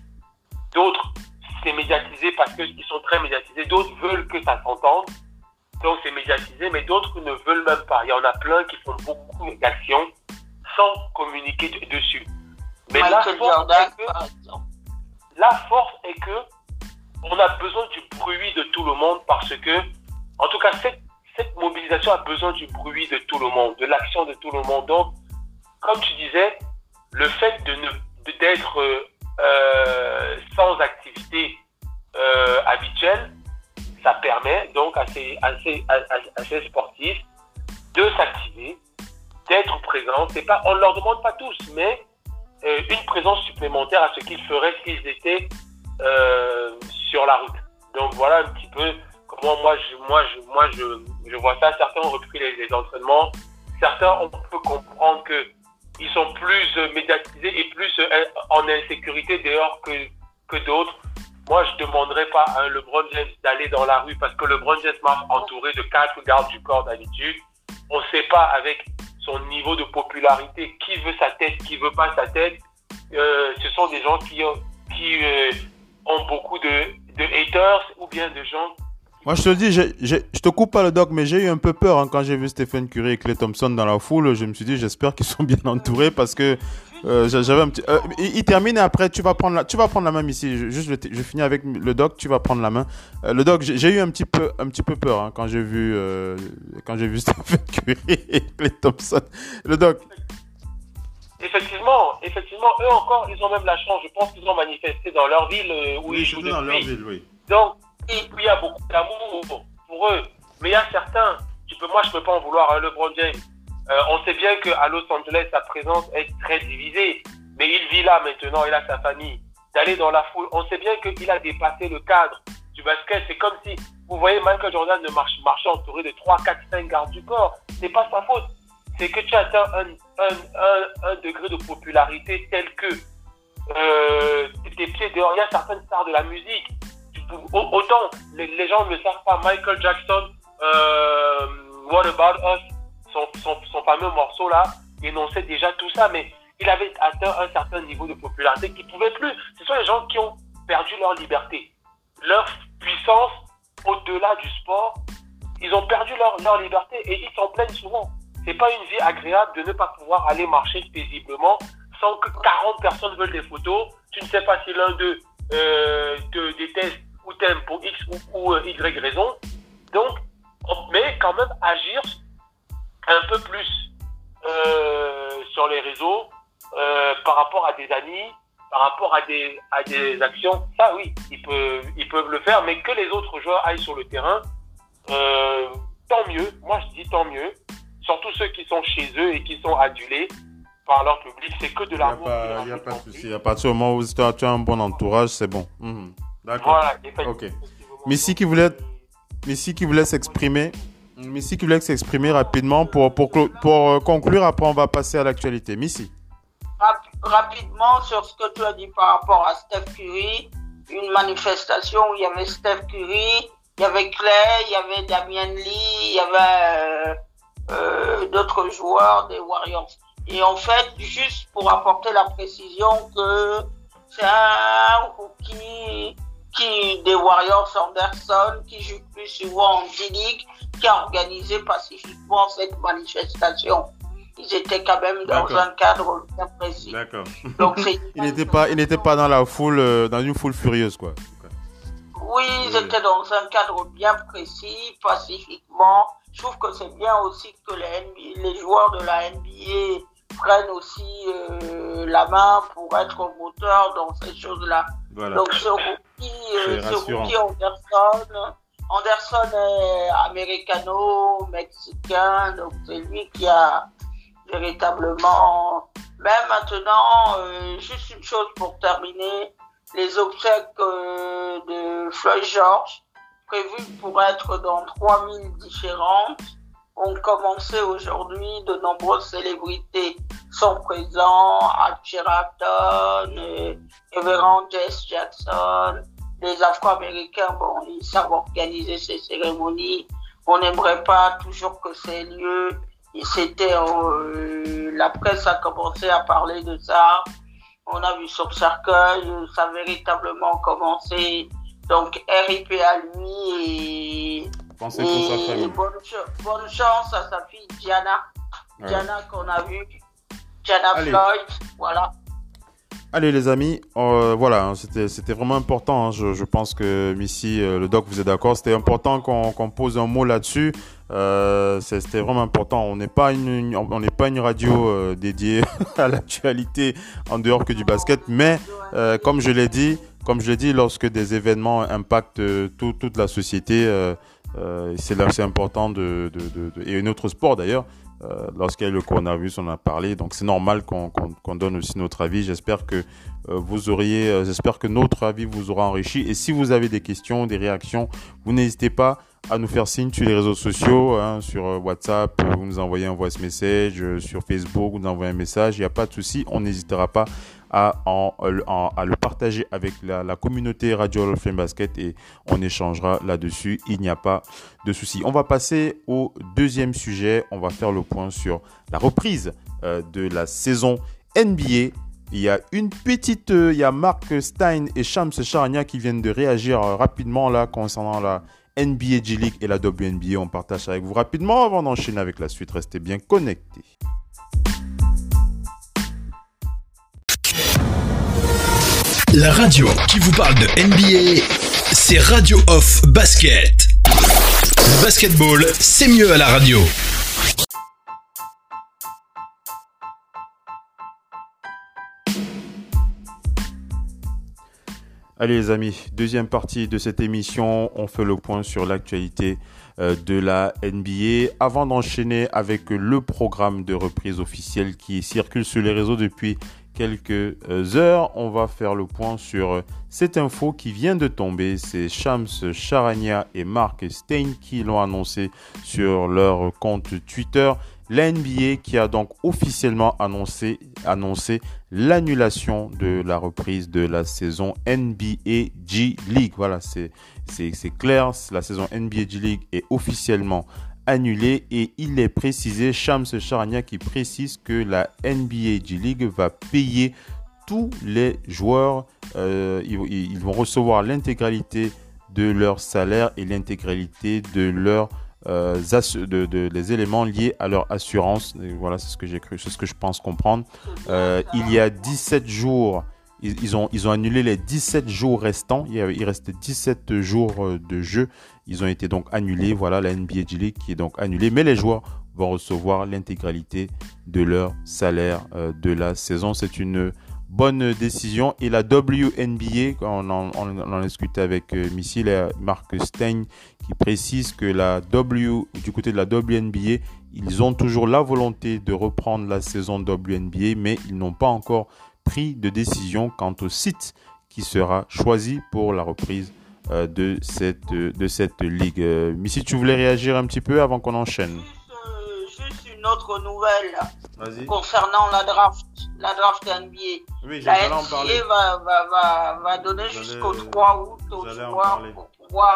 D'autres, c'est médiatisé parce qu'ils sont très médiatisés. D'autres veulent que ça s'entende donc c'est médiatisé, mais d'autres ne veulent même pas. Il y en a plein qui font beaucoup d'actions sans communiquer dessus. Mais la force, est que, la force est que on a besoin du bruit de tout le monde parce que, en tout cas, cette, cette mobilisation a besoin du bruit de tout le monde, de l'action de tout le monde. Donc, comme tu disais, le fait de d'être euh, euh, sans activité euh, habituelle ça permet donc à ces, sportifs de s'activer, d'être présents. Pas, on ne leur demande pas tous, mais euh, une présence supplémentaire à ce qu'ils feraient s'ils étaient euh, sur la route. Donc voilà un petit peu comment moi je, moi moi je, vois ça. Certains ont repris les, entraînements, certains on peut comprendre que ils sont plus médiatisés et plus euh, en insécurité dehors que d'autres. Moi, je ne demanderais pas à LeBron James d'aller dans la rue parce que LeBron James marche entouré de quatre gardes du corps d'habitude. On ne sait pas avec son niveau de popularité qui veut sa tête, qui veut pas sa tête. Euh, ce sont des gens qui, qui euh, ont beaucoup de, de haters ou bien de gens moi, je te dis, je, je, te coupe pas le doc, mais j'ai eu un peu peur hein, quand j'ai vu Stephen Curry et Clay Thompson dans la foule. Je me suis dit, j'espère qu'ils sont bien entourés parce que euh, j'avais un petit. Euh, il, termine et après, tu vas prendre la, tu vas prendre la main ici. Je, juste, je, finis avec le doc, tu vas prendre la main. Euh, le doc, j'ai eu un petit peu, un petit peu peur hein, quand j'ai vu, quand j'ai vu Stephen Curry et Clay Thompson. Le doc. Effectivement, effectivement, eux encore, ils ont même la chance. Je pense qu'ils ont manifesté dans leur ville où ils jouent dans leur ville, oui. Donc il y a beaucoup d'amour pour eux. Mais il y a certains, tu peux, moi je ne peux pas en vouloir à LeBron James. Euh, on sait bien qu'à Los Angeles, sa présence est très divisée. Mais il vit là maintenant, il a sa famille. D'aller dans la foule, on sait bien qu'il a dépassé le cadre du basket. C'est comme si, vous voyez, Michael Jordan ne marche, entouré de 3, 4, 5 gardes du corps. C'est pas sa faute. C'est que tu atteins un, un, degré de popularité tel que euh, tes pieds dehors. Il y a certaines stars de la musique autant les, gens ne savent pas, Michael Jackson, euh, What About Us, son, son, son, fameux morceau là, énonçait déjà tout ça, mais il avait atteint un certain niveau de popularité qu'il ne pouvait plus. Ce sont les gens qui ont perdu leur liberté, leur puissance au-delà du sport. Ils ont perdu leur, leur liberté et ils s'en plaignent souvent. C'est pas une vie agréable de ne pas pouvoir aller marcher paisiblement sans que 40 personnes veulent des photos. Tu ne sais pas si l'un d'eux euh, te déteste ou pour X ou, euh, Y raison. Donc, mais quand même agir un peu plus euh, sur les réseaux euh, par rapport à des amis, par rapport à des, à des actions. Ça, oui, ils peuvent, ils peuvent le faire, mais que les autres joueurs aillent sur le terrain, tant mieux. Moi, je dis tant mieux. Surtout ceux qui sont chez eux et qui sont adulés par leur public, c'est que de l'amour. Il n'y a, pas de souci. À partir du moment où tu as un bon entourage, c'est bon. Mhm. D'accord. ok. Missy qui voulait, Missy qui voulait s'exprimer. Missy qui voulait s'exprimer rapidement pour, pour, pour euh, conclure. Après, on va passer à l'actualité. Missy. rapidement sur ce que tu as dit par rapport à Steph Curry. Une manifestation où il y avait Steph Curry, il y avait Clay, il y avait Damien Lee, il y avait euh, euh, d'autres joueurs des Warriors. Et en fait, juste pour apporter la précision que c'est un rookie qui, des Warriors Anderson, qui joue plus souvent en D-League, qui a organisé pacifiquement cette manifestation. Ils étaient quand même dans un cadre bien précis. D'accord. Donc il n'était pas, il n'était pas dans la foule, euh, dans une foule furieuse, quoi. Oui, ils étaient dans un cadre bien précis, pacifiquement. Je trouve que c'est bien aussi que les, les joueurs de la NBA prennent aussi euh, la main pour être moteur dans ces choses-là. Donc ce rookie, euh, ce rookie Anderson, Anderson est américano-mexicain, donc c'est lui qui a véritablement... Mais maintenant, euh, juste une chose pour terminer, les obsèques euh, de Floyd George, prévues pour être dans 3000 différentes, ont commencé aujourd'hui. De nombreuses célébrités sont présentes. Archie Rapton, euh, Everand Jess Jackson, les Afro-Américains, bon, ils savent organiser ces cérémonies. On n'aimerait pas toujours que ces lieux, c'était, euh, la presse a commencé à parler de ça. On a vu son cercueil, ça a véritablement commencé. Donc, RIP à lui et, Pensez bonne, bonne, chance à sa fille Diana. Diana qu'on a vu. Diana Floyd, voilà. Allez les amis, euh, voilà, hein, c'était vraiment important. Hein. je, pense que Missy, euh, le doc, vous êtes d'accord. C'était important qu'on pose un mot là-dessus. Euh, c'était vraiment important. On n'est pas une, on n'est pas une radio dédiée à l'actualité en dehors que du basket, mais comme je l'ai dit, comme je l'ai dit, lorsque des événements impactent toute la société, c'est important de, de, de, et un autre sport d'ailleurs euh, lorsqu'il y a eu le coronavirus, on en a parlé. Donc c'est normal qu'on donne aussi notre avis. J'espère que euh, vous auriez, euh, j'espère que notre avis vous aura enrichi. Et si vous avez des questions, des réactions, vous n'hésitez pas à nous faire signe sur les réseaux sociaux, hein, sur WhatsApp, vous nous envoyez un voice message, sur Facebook, vous nous envoyez un message. Il n'y a pas de souci, on n'hésitera pas à, en, à le partager avec la, communauté Radio of Basket et on échangera là-dessus. Il n'y a pas de souci. On va passer au deuxième sujet. On va faire le point sur la reprise euh, de la saison NBA. Il y a une petite, euh, il y a Mark Stein et Shams Charania qui viennent de réagir euh, rapidement là concernant la NBA G League et la WNBA. On partage avec vous rapidement avant d'enchaîner avec la suite. Restez bien connectés. La radio qui vous parle de NBA, c'est Radio Off Basket. Basketball, c'est mieux à la radio. Allez les amis, deuxième partie de cette émission, on fait le point sur l'actualité euh, de la NBA. Avant d'enchaîner avec le programme de reprise officielle qui circule sur les réseaux depuis quelques heures, on va faire le point sur cette info qui vient de tomber. C'est Shams Charania et Mark Stein qui l'ont annoncé sur leur compte Twitter. La NBA qui a donc officiellement annoncé, annoncé l'annulation de la reprise de la saison NBA G League. Voilà, c'est clair. La saison NBA G League est officiellement annulé et il est précisé, Shams Charania qui précise que la NBA G-League va payer tous les joueurs, euh, ils, vont recevoir l'intégralité de leur salaire et l'intégralité de leurs euh, éléments liés à leur assurance. voilà, c'est ce que j'ai cru, c'est ce que je pense comprendre. Euh, il y a 17 jours, ils, ont, annulé les 17 jours restants. Il, il reste 17 jours de jeu ils ont été donc annulés. Voilà la NBA G League qui est donc annulée. Mais les joueurs vont recevoir l'intégralité de leur salaire euh, de la saison. C'est une bonne décision. Et la WNBA, on en, on en discutait avec euh, Missy, Mark Stein, qui précise que la W, du côté de la WNBA, ils ont toujours la volonté de reprendre la saison WNBA, mais ils n'ont pas encore pris de décision quant au site qui sera choisi pour la reprise de, cette, de cette ligue. Euh, Missy, tu voulais réagir un petit peu avant qu'on enchaîne juste, euh, une autre nouvelle concernant la draft, la draft NBA. Oui, la NBA va, va, va, va, donner jusqu'au 3 août aux joueurs pour pouvoir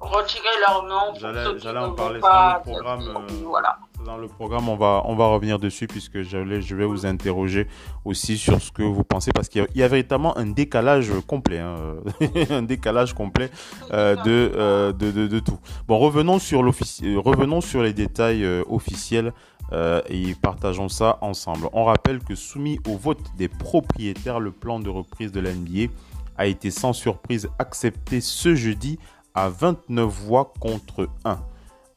retirer leur nom J'allais en parler, pas, le programme. voilà. Dans le programme, on va, revenir dessus puisque je, vais vous interroger aussi sur ce que vous pensez parce qu'il y, a véritablement un décalage complet, hein, un décalage complet euh, euh, de, tout. Bon, revenons sur, revenons sur les détails officiels et partageons ça ensemble. On rappelle que soumis au vote des propriétaires, le plan de reprise de l'NBA a été sans surprise accepté ce jeudi à 29 voix contre 1.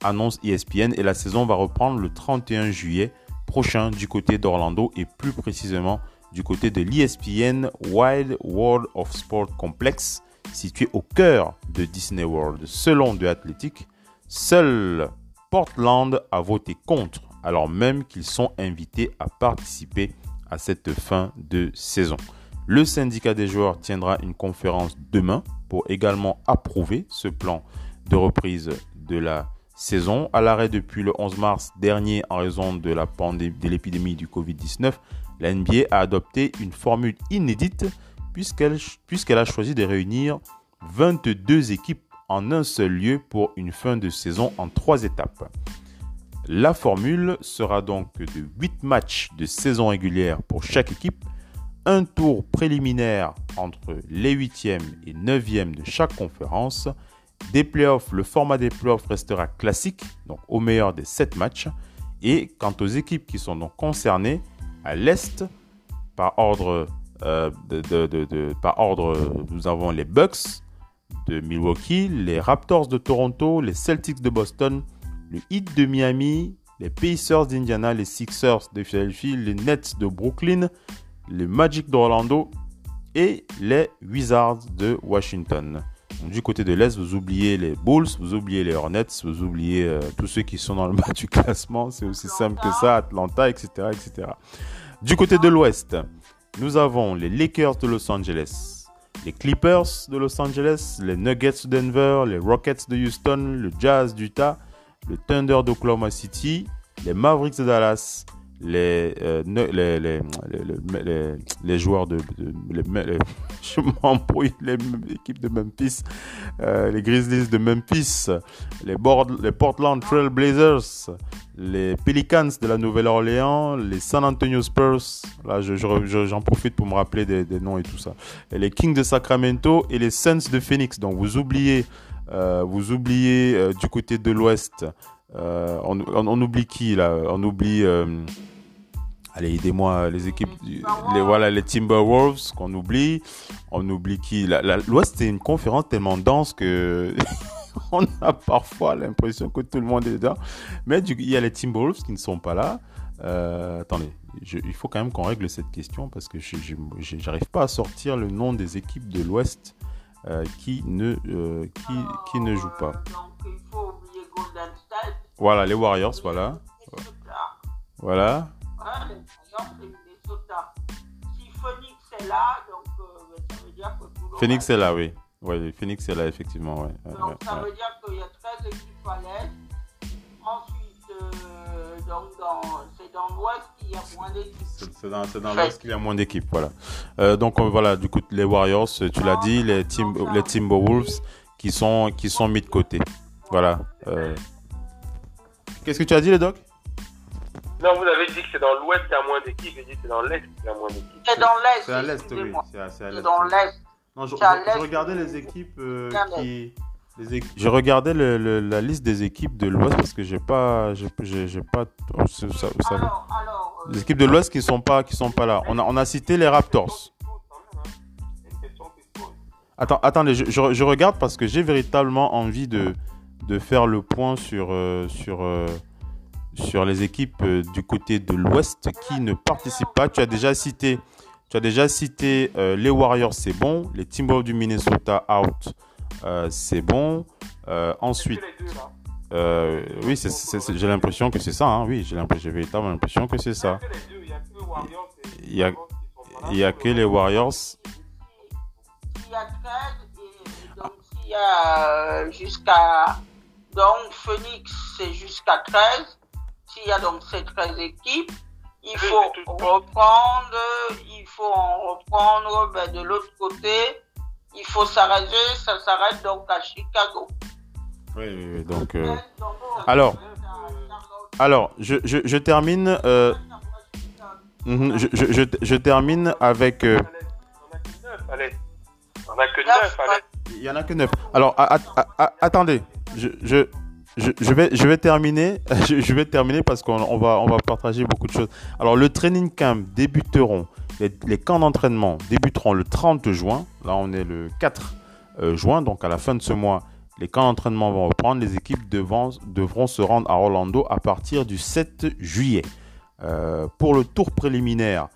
Annonce ESPN et la saison va reprendre le 31 juillet prochain du côté d'Orlando et plus précisément du côté de l'ESPN Wild World of Sport Complex situé au cœur de Disney World. Selon The Athletic, seul Portland a voté contre alors même qu'ils sont invités à participer à cette fin de saison. Le syndicat des joueurs tiendra une conférence demain pour également approuver ce plan de reprise de la saison. À l'arrêt depuis le 11 mars dernier en raison de la pandémie, de l'épidémie du Covid-19, la NBA a adopté une formule inédite puisqu'elle puisqu'elle a choisi de réunir 22 équipes en un seul lieu pour une fin de saison en trois étapes. La formule sera donc de 8 matchs de saison régulière pour chaque équipe un tour préliminaire entre les 8e et 9e de chaque conférence. Des playoffs, le format des playoffs restera classique, donc au meilleur des 7 matchs. Et quant aux équipes qui sont donc concernées, à l'Est, par ordre, euh, par ordre, nous avons les Bucks de Milwaukee, les Raptors de Toronto, les Celtics de Boston, le Heat de Miami, les Pacers d'Indiana, les Sixers de Philadelphie, les Nets de Brooklyn, les Magic d'Orlando et les Wizards de Washington. Du côté de l'Est, vous oubliez les Bulls, vous oubliez les Hornets, vous oubliez euh, tous ceux qui sont dans le bas du classement. C'est aussi simple que ça, Atlanta, etc., etc. Du côté de l'Ouest, nous avons les Lakers de Los Angeles, les Clippers de Los Angeles, les Nuggets de Denver, les Rockets de Houston, le Jazz d'Utah, le Thunder d'Oklahoma City, les Mavericks de Dallas, les, euh, les, les, les, les, joueurs de, je m'embrouille les équipes de Memphis euh, les Grizzlies de Memphis les, les Portland Trail Blazers les Pelicans de la Nouvelle-Orléans les San Antonio Spurs. Là j'en profite pour me rappeler des, noms et tout ça. Les Kings de Sacramento et les Suns de Phoenix. Donc vous oubliez euh, vous oubliez du côté de l'Ouest euh, on, oublie qui là? On oublie. Euh, allez, aidez-moi, les équipes. Les, voilà, les Timberwolves qu'on oublie. On oublie qui L'Ouest, c'est une conférence tellement dense que. on a parfois l'impression que tout le monde est dedans. Mais il y a les Timberwolves qui ne sont pas là. Euh, attendez, il faut quand même qu'on règle cette question parce que je n'arrive pas à sortir le nom des équipes de l'Ouest qui, ne, qui, qui ne jouent pas. Voilà, les Warriors, voilà. Voilà. Si Phoenix est là, donc euh, ça veut dire que Phoenix est là, oui. Oui, Phoenix est là, effectivement. Ouais. Donc ça veut dire qu'il y a 13 équipes à l'Est. Ensuite, euh, donc c'est dans l'Ouest qu'il y a moins d'équipes. C'est dans, dans l'Ouest qu'il y a moins d'équipes, voilà. Euh, donc voilà, du coup, les Warriors, tu l'as dit, les, team, les Timberwolves qui sont, qui sont mis de côté. Voilà. Euh, Qu'est-ce que tu as dit, le doc? Non, vous avez dit que c'est dans l'ouest qu'il y a moins d'équipes. J'ai dit que c'est dans l'est qu'il y a moins d'équipes. C'est dans l'est. C'est à l'est, oui. C'est dans l'est. Non, je, je, regardais les équipes euh, qui. Les équipes, je regardais le, le, la liste des équipes de l'Ouest parce que j'ai pas, j'ai, pas, ça, ça, alors, alors, euh, les équipes de l'Ouest qui sont pas, qui sont pas là. On a, on a cité les Raptors. Attends, attendez, je, je, je regarde parce que j'ai véritablement envie de, de faire le point sur, euh, sur, euh, sur les équipes euh, du côté de l'Ouest qui ne participent pas. Tu as déjà cité, tu as déjà cité les Warriors, c'est bon. Les Timberwolves du Minnesota, out, c'est bon. ensuite, oui, j'ai l'impression que c'est ça. Hein. Oui, j'ai véritablement l'impression que c'est ça. Il y a, que les Warriors. Il y a 13 et donc il y a jusqu'à donc, Phoenix, c'est jusqu'à 13. S'il y a donc ces 13 équipes, il faut reprendre, il faut en reprendre ben, de l'autre côté. Il faut s'arrêter, ça s'arrête donc à Chicago. Oui, oui, donc. Euh, alors. Alors, je, je, je termine. Euh, mhm, je, je, je, termine avec. Euh, allez. On a que 9, allez. Il y en a que 9. Alors, attendez. Je, je, je, vais, je vais terminer. Je, vais terminer parce qu'on on va, on va partager beaucoup de choses. Alors, le training camp débuteront. Les, camps d'entraînement débuteront le 30 juin. Là, on est le 4 euh, juin. Donc, à la fin de ce mois, les camps d'entraînement vont reprendre. Les équipes devront, devront, se rendre à Orlando à partir du 7 juillet. Euh, pour le tour préliminaire,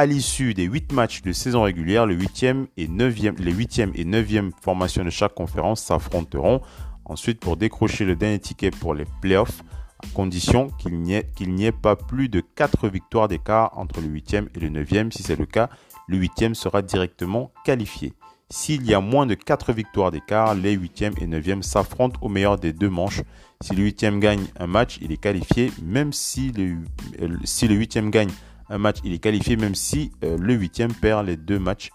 à l'issue des 8 matchs de saison régulière, le 8e et 9e, les 8e et 9e formations de chaque conférence s'affronteront. Ensuite, pour décrocher le dernier ticket pour les playoffs, à condition qu'il n'y ait, pas plus de 4 victoires d'écart entre le 8e et le 9e. Si c'est le cas, le 8e sera directement qualifié. S'il y a moins de 4 victoires d'écart, les 8e et 9e s'affrontent au meilleur des deux manches. Si le 8e gagne un match, il est qualifié, même si le, si le 8e gagne un match, il est qualifié, même si euh, le 8e perd les deux matchs,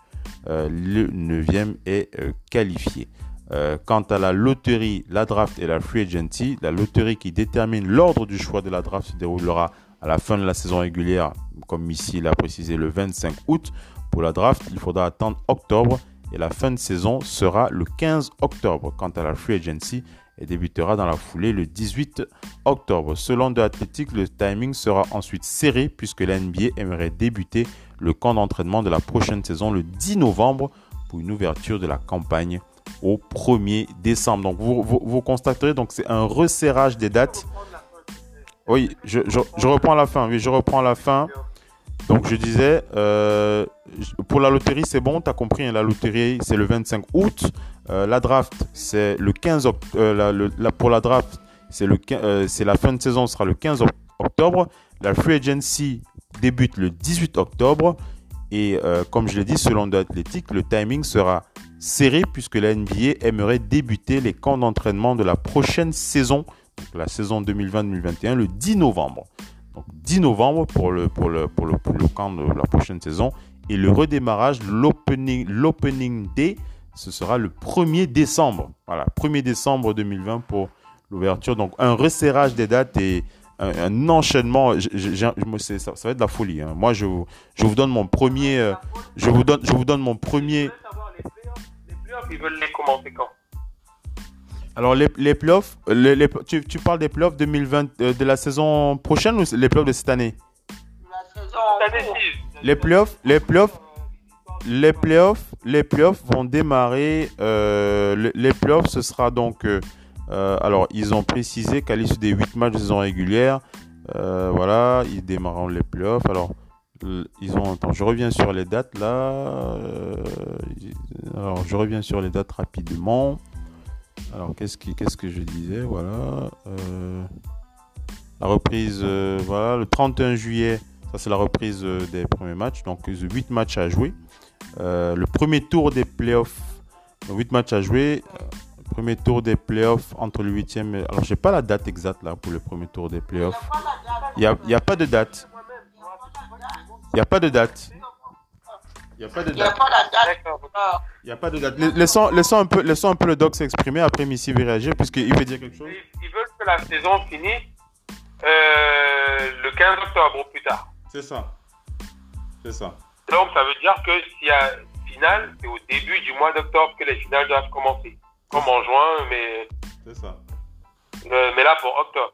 euh, le 9e est qualifié. quant à la loterie, la draft et la free agency, la loterie qui détermine l'ordre du choix de la draft se déroulera à la fin de la saison régulière, comme ici il a précisé le 25 août. Pour la draft, il faudra attendre octobre et la fin de saison sera le 15 octobre. Quant à la free agency, elle débutera dans la foulée le 18 octobre. Selon The Athletic, le timing sera ensuite serré puisque la NBA aimerait débuter le camp d'entraînement de la prochaine saison le 10 novembre pour une ouverture de la campagne au 1er décembre. Donc vous, constaterez donc c'est un resserrage des dates. Oui, je, je, reprends la fin. Oui, je reprends la fin. Donc je disais, euh, pour la loterie, c'est bon, tu as compris, hein, la loterie, c'est le 25 août. Euh, la draft, c'est le 15 octobre. Euh, pour la draft, c'est la fin de saison sera le 15 octobre. La free agency débute le 18 octobre. Et comme je l'ai dit, selon l'Athletic, le timing sera serré puisque la NBA aimerait débuter les camps d'entraînement de la prochaine saison, la saison 2020-2021, le 10 novembre. Donc 10 novembre pour le, pour le, pour le, pour le camp de la prochaine saison. Et le redémarrage, l'opening, day, ce sera le 1er décembre. Voilà, 1er décembre 2020 pour l'ouverture. Donc un resserrage des dates et un, enchaînement. ça, va être de la folie. Hein. Moi, je, je vous donne mon premier. Euh, je vous donne, je vous donne mon premier. Ils veulent les commencer quand? Alors, les, les playoffs, les, tu, tu, parles des playoffs 2020, euh, de la saison prochaine ou les playoffs de cette année? La saison Les playoffs, les playoffs, les playoffs, les playoffs vont démarrer. Euh, les playoffs, ce sera donc. Euh, alors, ils ont précisé qu'à l'issue des 8 matchs de saison régulière, voilà, ils démarreront les playoffs. Alors, ils ont. Attends, je reviens sur les dates là. alors, je reviens sur les dates rapidement. Alors, qu'est-ce, qu'est-ce que je disais Voilà. Euh, la reprise, euh, voilà, le 31 juillet, ça c'est la reprise euh, des premiers matchs. Donc, 8 matchs à jouer. le premier tour des playoffs, 8 matchs à jouer. premier tour des playoffs entre le 8e. Alors, j'ai pas la date exacte là pour le premier tour des playoffs. Il n'y a, a pas de date. Il n'y a pas de date. Il n'y a pas de date. Il n'y a pas de date. Laissons, laissons, un peu, laissons un peu le doc s'exprimer. Après, Missy va réagir puisqu'il veut dire quelque chose. Ils veulent que la saison finisse euh, le 15 octobre ou plus tard. C'est ça. C'est ça. Donc, ça veut dire que s'il y a finale, c'est au début du mois d'octobre que les finales doivent commencer. Comme en juin, mais. C'est ça. Euh, mais là, pour octobre.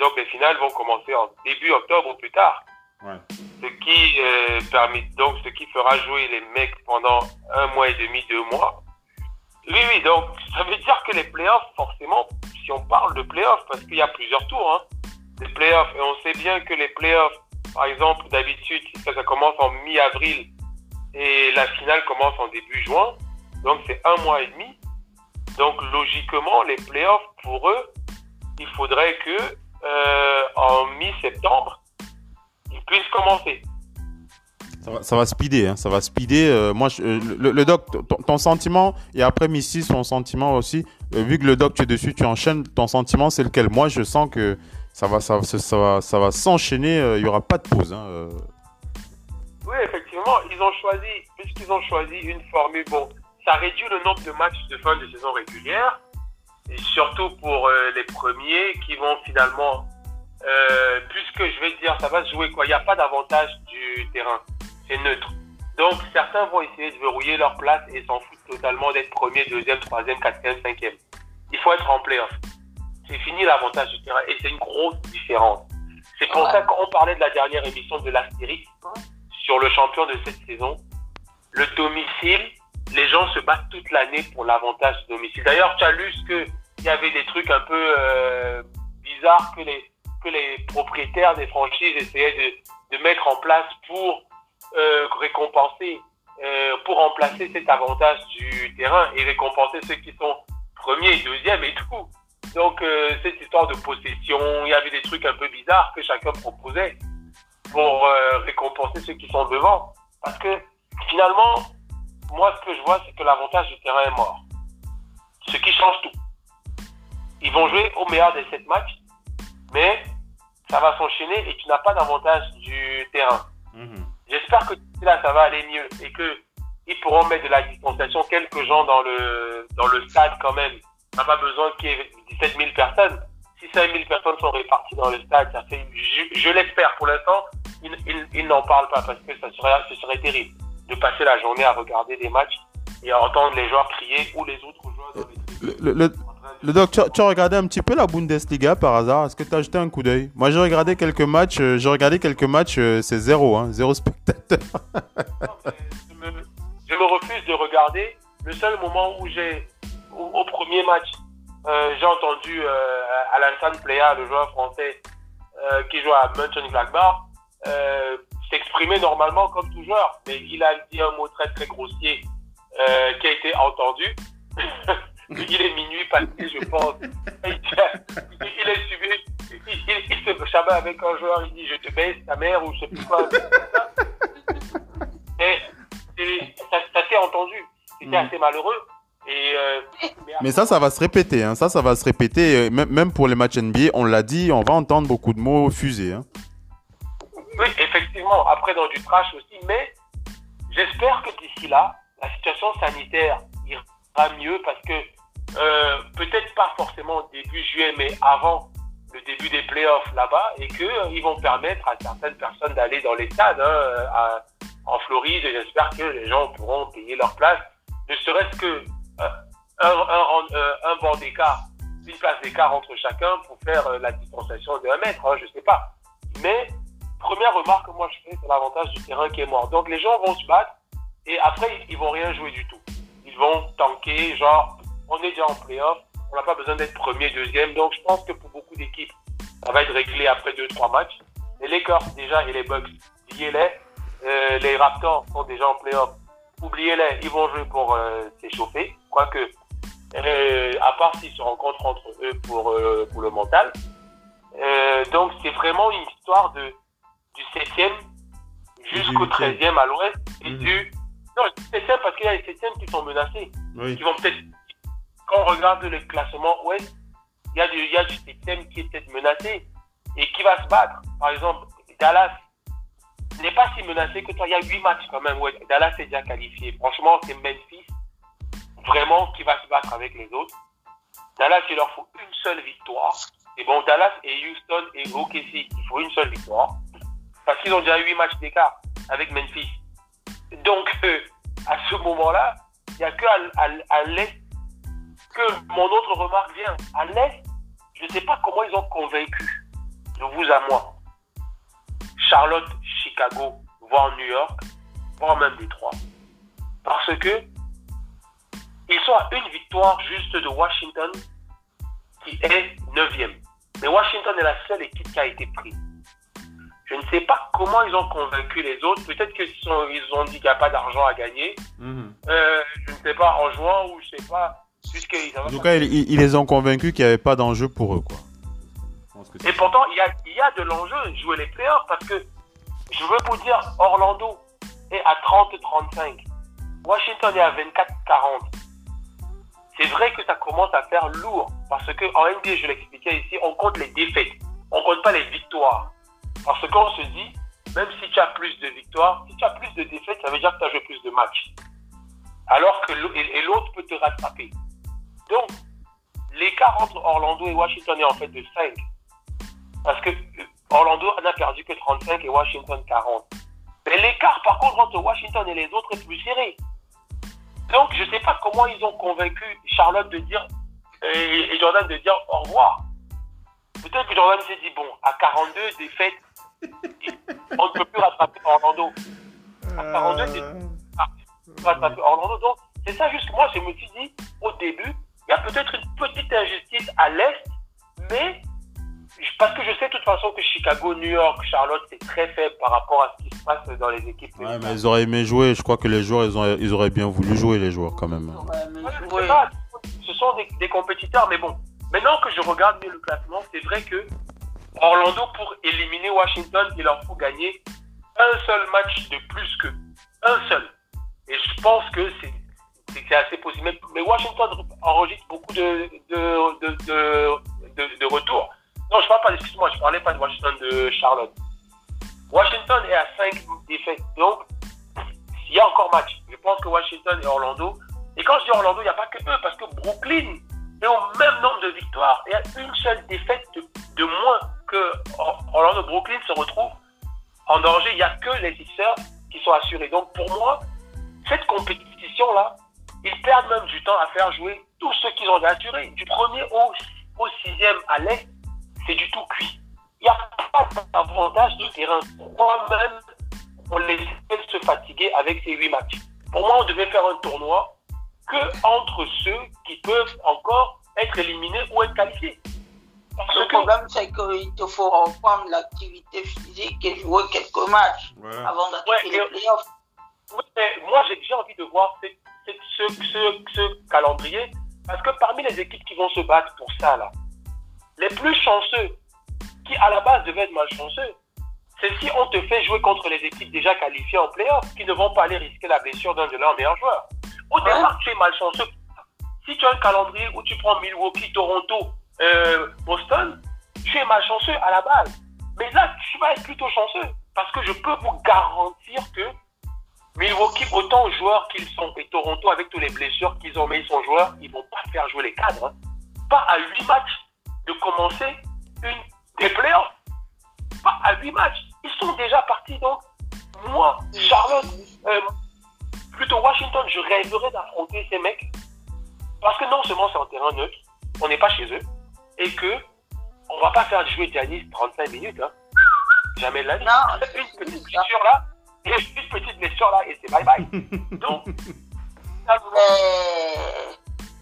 Donc, les finales vont commencer en début octobre ou plus tard. Ce qui euh, permet donc ce qui fera jouer les mecs pendant un mois et demi, deux mois. Oui, oui, donc ça veut dire que les playoffs, forcément, si on parle de playoffs, parce qu'il y a plusieurs tours, hein, les playoffs, et on sait bien que les playoffs, par exemple, d'habitude, ça, ça commence en mi-avril et la finale commence en début juin, donc c'est un mois et demi. Donc logiquement, les playoffs, pour eux, il faudrait que euh, en mi-septembre, puisse commencer. Ça va, ça va speeder, hein, ça va speeder. Euh, moi, euh, le, doc, ton, sentiment, et après Missy, son sentiment aussi, euh, vu que le doc, tu es dessus, tu enchaînes, ton sentiment, c'est lequel? Moi, je sens que ça va, ça, ça va, ça va s'enchaîner, il n'y aura pas de pause. Hein, oui, effectivement, ils ont choisi, puisqu'ils ont choisi une formule, bon, ça réduit le nombre de matchs de fin de saison régulière, et surtout pour les premiers qui vont finalement euh, puisque je vais te dire, ça va se jouer quoi Il n'y a pas d'avantage du terrain. C'est neutre. Donc, certains vont essayer de verrouiller leur place et s'en foutent totalement d'être premier, deuxième, troisième, quatrième, cinquième. Il faut être en playoff. C'est fini l'avantage du terrain et c'est une grosse différence. C'est pour ça qu'on parlait de la dernière émission de l'Astérix sur le champion de cette saison. Le domicile, les gens se battent toute l'année pour l'avantage du domicile. D'ailleurs, tu as lu qu'il y avait des trucs un peu euh, bizarres que les, que les propriétaires des franchises essayaient de, de mettre en place pour euh, récompenser, euh, pour remplacer cet avantage du terrain et récompenser ceux qui sont premiers deuxièmes et tout. Donc euh, cette histoire de possession, il y avait des trucs un peu bizarres que chacun proposait pour euh, récompenser ceux qui sont devant. Parce que finalement, moi ce que je vois, c'est que l'avantage du terrain est mort. Ce qui change tout. Ils vont jouer au meilleur des sept matchs, mais ça va s'enchaîner et tu n'as pas d'avantage du terrain. Mhm. J'espère que là, ça va aller mieux et que ils pourront mettre de la distanciation quelques gens dans le, dans le stade quand même. On n'a pas besoin qu'il y ait 17 000 personnes. Si 5 000 personnes sont réparties dans le stade, ça fait, je, l'espère pour l'instant, ils, n'en parlent pas parce que ça serait, ce serait terrible de passer la journée à regarder des matchs et à entendre les joueurs crier ou les autres joueurs dans les le, le doc, tu, as regardé un petit peu la Bundesliga par hasard? Est-ce que tu as jeté un coup d'œil? Moi, j'ai regardé quelques matchs. Euh, j'ai regardé quelques matchs. Euh, c'est zéro, hein, zéro spectateur. je, me, refuse de regarder. Le seul moment où j'ai, au, premier match, euh, j'ai entendu Alassane Playa, le joueur français qui joue à Mönchengladbach, s'exprimer normalement comme tout joueur. Mais il a dit un mot très très grossier qui a été entendu. il est minuit passé, je pense. Il, est suivi, il, se chabat avec un joueur, il dit je te baisse ta mère ou je sais plus quoi. Et, ça, s'est entendu. C'était mm. assez malheureux. Et euh, mais ça, ça va se répéter. Hein. Ça, ça va se répéter. Même pour les matchs NBA, on l'a dit, on va entendre beaucoup de mots fusés. Hein. Oui, effectivement. Après, dans du trash aussi. Mais j'espère que d'ici là, la situation sanitaire ira mieux parce que euh, peut-être pas forcément début juillet, mais avant le début des playoffs là-bas, et qu'ils euh, vont permettre à certaines personnes d'aller dans les stades hein, en Floride. Et j'espère que les gens pourront payer leur place, ne serait-ce que euh, un, un, banc d'écart, une place d'écart entre chacun pour faire la distanciation de un mètre, hein, je sais pas. Mais première remarque que moi je fais, c'est l'avantage du terrain qui est mort. Donc les gens vont se battre et après ils vont rien jouer du tout. Ils vont tanker, genre on est déjà en playoff, on n'a pas besoin d'être premier, deuxième. Donc je pense que pour beaucoup d'équipes, ça va être réglé après deux, trois matchs. Les Lakers déjà et les Bucks, oubliez-les. Euh, les Raptors sont déjà en playoff. Oubliez-les, ils vont jouer pour euh, s'échauffer. Quoique, euh, à part s'ils se rencontrent entre eux pour, pour le mental. donc c'est vraiment une histoire de, du 7e jusqu'au 13e à l'ouest. Et mhm. du... Non, du 7e parce qu'il y a les 7e qui sont menacés. Qui vont peut-être quand on regarde le classement ouest, il y a du, système qui est peut-être menacé et qui va se battre. Par exemple, Dallas n'est pas si menacé que toi. Il y a huit matchs quand même. Ouais. Dallas est déjà qualifié. Franchement, c'est Memphis vraiment qui va se battre avec les autres. Dallas, il leur faut une seule victoire. Et bon, Dallas et Houston et OKC, il faut une seule victoire. Parce qu'ils ont déjà huit matchs d'écart avec Memphis. Donc, euh, à ce moment-là, il n'y a que à l'est que mon autre remarque vient. À l'Est, je ne sais pas comment ils ont convaincu, de vous à moi, Charlotte, Chicago, voire New York, voire même Détroit. Parce que ils sont à une victoire juste de Washington, qui est 9e. Mais Washington est la seule équipe qui a été prise. Je ne sais pas comment ils ont convaincu les autres. Peut-être qu'ils ils ont dit qu'il n'y a pas d'argent à gagner. Mhm. Euh, je ne sais pas, en jouant ou je ne sais pas en tout cas, ils, les ont convaincus qu'il n'y avait pas d'enjeu pour eux. Quoi. Et pourtant, il y a, y a de l'enjeu, jouer les playoffs, parce que je veux vous dire, Orlando est à 30-35. Washington est à 24-40. C'est vrai que ça commence à faire lourd, parce que en NBA, je l'expliquais ici, on compte les défaites, on compte pas les victoires. Parce qu'on se dit, même si tu as plus de victoires, si tu as plus de défaites, ça veut dire que tu as joué plus de matchs. Alors que l'autre peut te rattraper. Donc, l'écart entre Orlando et Washington est en fait de 5. Parce que Orlando n'a perdu que 35 et Washington 40. Mais l'écart, par contre, entre Washington et les autres est plus serré. Donc, je ne sais pas comment ils ont convaincu Charlotte de dire, et, Jordan de dire au revoir. Peut-être que Jordan s'est dit, bon, à 42 défaites, on ne peut plus rattraper Orlando. À 42 défaites, on peut rattraper Orlando. Donc, c'est ça juste que moi, je me suis dit, au début, il y a peut-être une petite injustice à l'Est, mais parce que je sais de toute façon que Chicago, New York, Charlotte, c'est très faible par rapport à ce qui se passe dans les équipes. Ouais, mais ils auraient aimé jouer. Je crois que les joueurs, ils, ont, ils auraient bien voulu jouer, les joueurs, quand même. ce sont des, compétiteurs, mais bon. Maintenant que je regarde le classement, c'est vrai que Orlando, pour éliminer Washington, il leur faut gagner un seul match de plus que un seul. Et je pense que c'est assez possible. Mais Washington enregistre beaucoup de, de, de, de retours. Non, je parle pas, excuse-moi, je parlais pas de Washington de Charlotte. Washington est à 5 défaites. Donc, il y a encore match. Je pense que Washington et Orlando. Et quand je dis Orlando, il n'y a pas que eux, parce que Brooklyn est au même nombre de victoires. Y a une seule défaite de, moins que Orlando. Brooklyn se retrouve en danger. Il n'y a que les Sixers qui sont assurés. Donc, pour moi, cette compétition-là, ils perdent même du temps à faire jouer tous ceux qu'ils ont assurés. Du premier au, au sixième à l'Est, c'est du tout cuit. Il n'y a pas d'avantage de terrain. Moi-même, on les laisse se fatiguer avec ces huit matchs. Pour moi, on devait faire un tournoi que entre ceux qui peuvent encore être éliminés ou être qualifiés. le problème, c'est qu'il te faut reprendre l'activité physique et jouer quelques matchs avant d'attaquer les playoffs. Moi, j'ai envie de voir ce, calendrier parce que parmi les équipes qui vont se battre pour ça, là, les plus chanceux, qui à la base devaient être malchanceux, c'est si on te fait jouer contre les équipes déjà qualifiées en playoff, qui ne vont pas aller risquer la blessure d'un de leurs meilleurs joueurs. Au départ, tu es malchanceux. Si tu as un calendrier où tu prends Milwaukee, Toronto, euh, Boston, tu es malchanceux à la base. Mais là, tu vas être plutôt chanceux. Parce que je peux vous garantir que Milwaukee, autant joueurs qu'ils sont, et Toronto, avec toutes les blessures qu'ils ont, mais ils sont joueurs, ils ne vont pas faire jouer les cadres. Hein. Pas à 8 matchs de commencer une, des playoffs. Pas à 8 matchs. Ils sont déjà partis. Donc, moi, Charlotte, euh, plutôt Washington, je rêverais d'affronter ces mecs. Parce que non seulement c'est en terrain neutre, on n'est pas chez eux, et que on va pas faire jouer Giannis 35 minutes. Hein. Jamais la vie. Une petite blessure là, et une petite blessure là, et c'est bye bye. Donc, ça,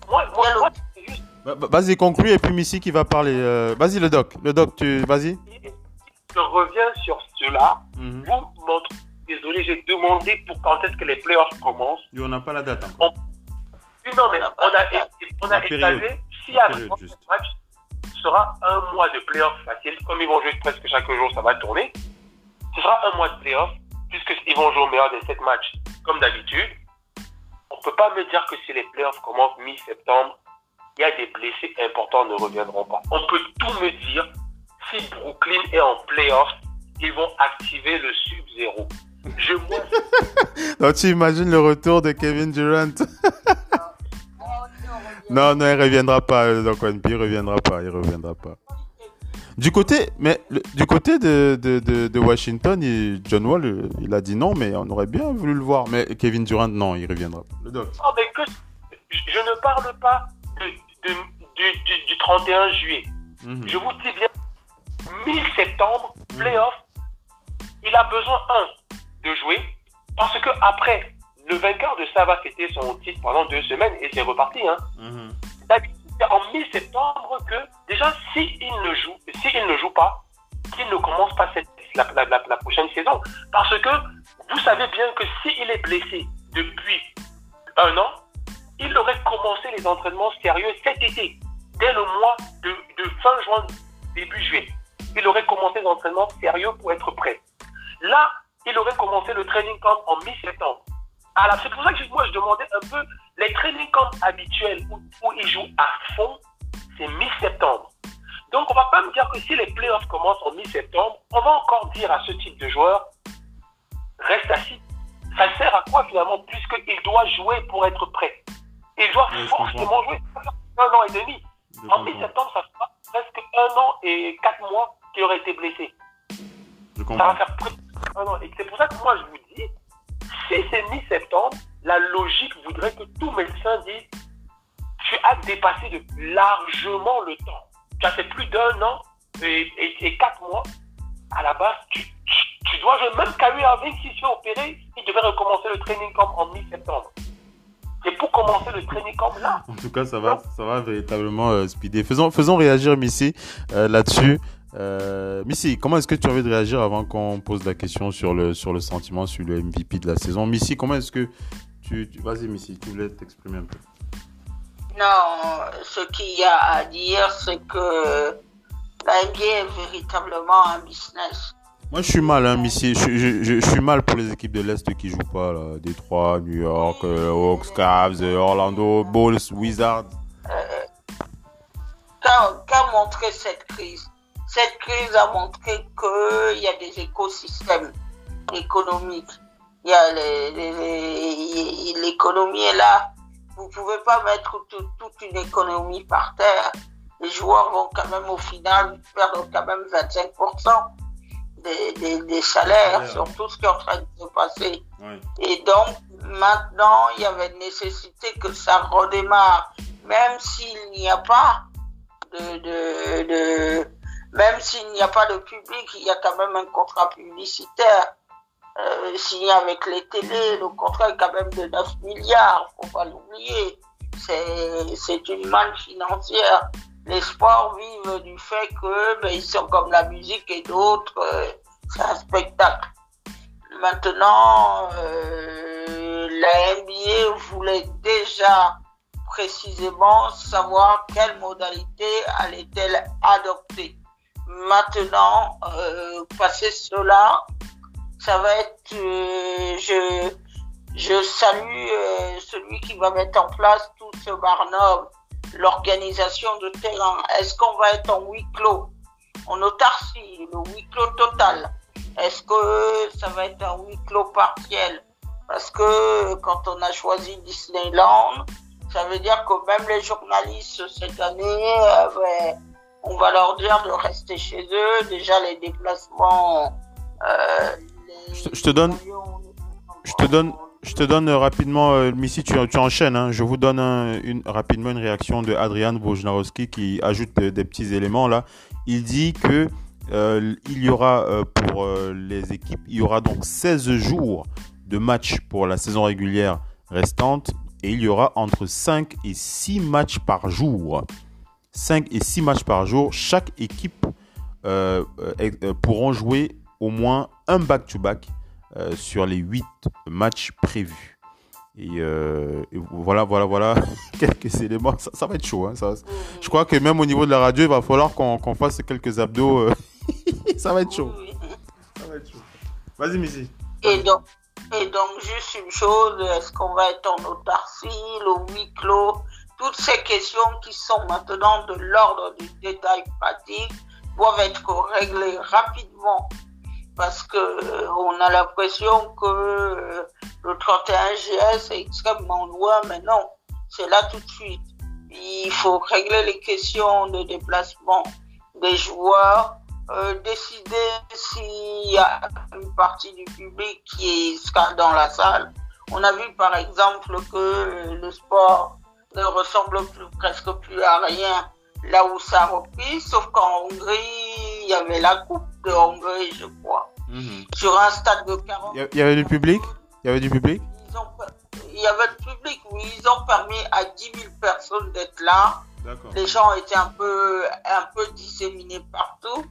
moi, moi, moi c'est juste bah, bah, vas-y, conclue et puis Missy qui va parler. Euh, vas-y, le doc. Le doc, tu. Vas-y. Je reviens sur cela. Mhm. Vous montrez. Désolé, j'ai demandé pour quand est-ce que les playoffs commencent. Et on n'a pas la date. On... Non, mais on a, on a étalé. Si à match sera un mois de playoffs facile. Comme ils vont jouer presque chaque jour, ça va tourner. Ce sera un mois de playoffs, puisqu'ils vont jouer au meilleur des sept matchs, comme d'habitude. On ne peut pas me dire que si les playoffs commencent mi-septembre, il y a des blessés importants ne reviendront pas. On peut tout me dire, si Brooklyn est en playoff, ils vont activer le sub-zéro. Je Donc tu imagines le retour de Kevin Durant? Non, non, il reviendra pas. Donc il reviendra pas, il reviendra pas. Du côté, mais du côté de, de, de, Washington, John Wall, il a dit non, mais on aurait bien voulu le voir. Mais Kevin Durant, non, il reviendra. Le doc. Oh, mais que, je ne parle pas de du, 31 juillet. Mhm. Je vous dis bien, mi-septembre, playoff, il a besoin, un, de jouer, parce que après, le vainqueur de ça va fêter son titre pendant deux semaines et c'est reparti. Hein. Mhm. C'est en mi-septembre que, déjà, s'il ne, joue, ne joue pas, qu'il ne commence pas cette, la, la, prochaine saison. Parce que vous savez bien que s'il est blessé depuis un an, il aurait commencé les entraînements sérieux cet été, dès le mois de, fin juin, début juillet. Il aurait commencé les entraînements sérieux pour être prêt. Là, il aurait commencé le training camp en mi-septembre. Alors, c'est pour ça que moi, je demandais un peu les training camps habituels où, où il joue à fond, c'est mi-septembre. Donc, on va pas me dire que si les playoffs commencent en mi-septembre, on va encore dire à ce type de joueur, reste assis. Ça sert à quoi finalement, puisqu'il doit jouer pour être prêt? Il doit forcément jouer un an et demi. en mi-septembre, ça fera presque un an et quatre mois qui aurait été blessé. Ça va faire ah Et c'est pour ça que moi, je vous dis, si c'est mi-septembre, la logique voudrait que tout médecin dise tu as dépassé largement le temps. Tu as fait plus d'un an et, quatre mois. À la base, tu, dois jouer. Même Kyrie Irving, s'il se fait opérer, il devait recommencer le training camp en mi-septembre. C'est pour commencer le training camp là. En tout cas, ça va, ça va véritablement euh, speeder. Faisons, faisons réagir Missy euh, là-dessus. Euh, Missy, comment est-ce que tu as envie de réagir avant qu'on pose la question sur le, sur le sentiment, sur le MVP de la saison? Missy, comment est-ce que tu, tu... Vas-y Missy, tu voulais t'exprimer un peu. Non, ce qu'il y a à dire, c'est que la NBA est véritablement un business. Moi, je suis mal, hein, Missy. Je, je, suis mal pour les équipes de l'Est qui jouent pas, là. Détroit, New York, euh, Hawks, Cavs, euh, Orlando, Bulls, Wizards. Qu'a montré cette crise? Cette crise a montré qu'il y a des écosystèmes économiques. Il y a l'économie est là, vous pouvez pas mettre toute une économie par terre. Les joueurs vont quand même au final perdre quand même 25% des, des, salaires sur tout ce qui est en train de se passer. Et donc maintenant, il y avait nécessité que ça redémarre, même s'il n'y a pas de, de, de même s'il n'y a pas de public, il y a quand même un contrat publicitaire euh, signé avec les télés, le contrat est quand même de 9 milliards, faut pas l'oublier. C'est une manne financière. Les sports vivent du fait que ben, ils sont comme la musique et d'autres, euh, c'est un spectacle. Maintenant, euh, la NBA voulait déjà précisément savoir quelle modalité allait-elle adopter. Maintenant, euh, passer cela, ça va être, euh, je, je salue euh, celui qui va mettre en place tout ce barnum, l'organisation de terrain. Est-ce qu'on va être en huis clos, en autarcie, le huis clos total. Est-ce que ça va être un huis clos partiel? Parce que quand on a choisi Disneyland, ça veut dire que même les journalistes cette année, euh, on va leur dire de rester chez eux. Déjà les déplacements. Euh, je te, donne, je te donne, je te donne rapidement, euh, Missy, tu, tu enchaînes. Hein. je vous donne une, rapidement une réaction de Adrian Wojnarowski qui ajoute des, petits éléments là. Il dit que euh, il y aura euh, pour les équipes, il y aura donc 16 jours de matchs pour la saison régulière restante et il y aura entre 5 et 6 matchs par jour. 5 et 6 matchs par jour. Chaque équipe pourront jouer au moins un back-to-back euh, sur les 8 matchs prévus. Euh, et, voilà, voilà, voilà, quelques éléments. Ça, va être chaud. Hein, ça. Je crois que même au niveau de la radio, il va falloir qu'on fasse quelques abdos. Euh. ça va être chaud. Ça va être chaud. Vas-y, Missy. Et donc, et donc, juste une chose, est-ce qu'on va être en autarcie, le huis clos? Toutes ces questions qui sont maintenant de l'ordre du détail pratique doivent être réglées rapidement parce que euh, on a l'impression que euh, le 31 GS est extrêmement loin, mais non, c'est là tout de suite. Il faut régler les questions de déplacement des joueurs, euh, décider s'il y a une partie du public qui sera dans la salle. On a vu par exemple que le sport ne ressemble plus, presque plus à rien là où ça a repris, sauf qu'en Hongrie, il y avait la Coupe de Hongrie, je crois. Mhm. Sur un stade de 40. Il y avait du public? Il y avait du public? Il y avait du public, oui. Ils ont permis à 10 000 personnes d'être là. Les gens étaient un peu, un peu disséminés partout.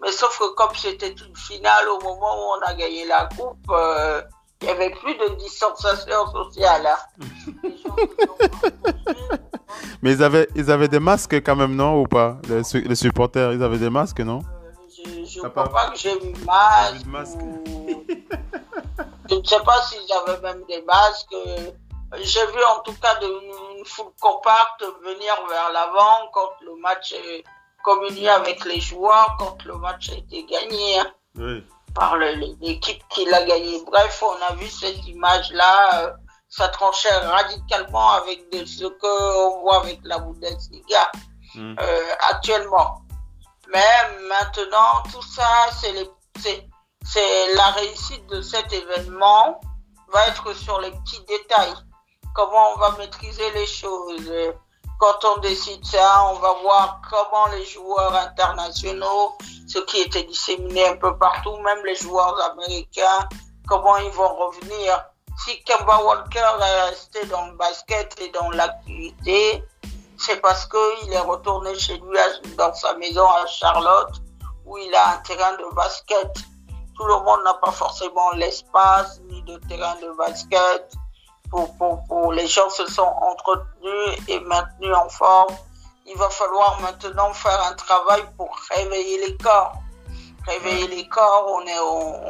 Mais sauf que comme c'était une finale au moment où on a gagné la coupe, euh, il n'y avait plus de distanciation sociale. Hein. Mais ils avaient, ils avaient des masques quand même, non Ou pas? Les, supporters, ils avaient des masques, non? Euh, Je ne crois pas que j'ai vu masque. je ne sais pas s'ils avaient même des masques. J'ai vu en tout cas une foule compacte venir vers l'avant quand le match est communié avec les joueurs, quand le match a été gagné. Hein. Oui par l'équipe qui l'a gagné. Bref, on a vu cette image-là, euh, ça tranchait radicalement avec de ce qu'on voit avec la Bundesliga mm. euh, actuellement. Mais maintenant, tout ça, c'est la réussite de cet événement va être sur les petits détails. Comment on va maîtriser les choses. Quand on décide ça, on va voir comment les joueurs internationaux, ceux qui étaient disséminés un peu partout, même les joueurs américains, comment ils vont revenir. Si Kemba Walker est resté dans le basket et dans l'activité, c'est parce qu'il est retourné chez lui dans sa maison à Charlotte où il a un terrain de basket. Tout le monde n'a pas forcément l'espace ni de terrain de basket. Pour, pour, pour, les gens se sont entretenus et maintenus en forme. Il va falloir maintenant faire un travail pour réveiller les corps. Réveiller les corps, on est,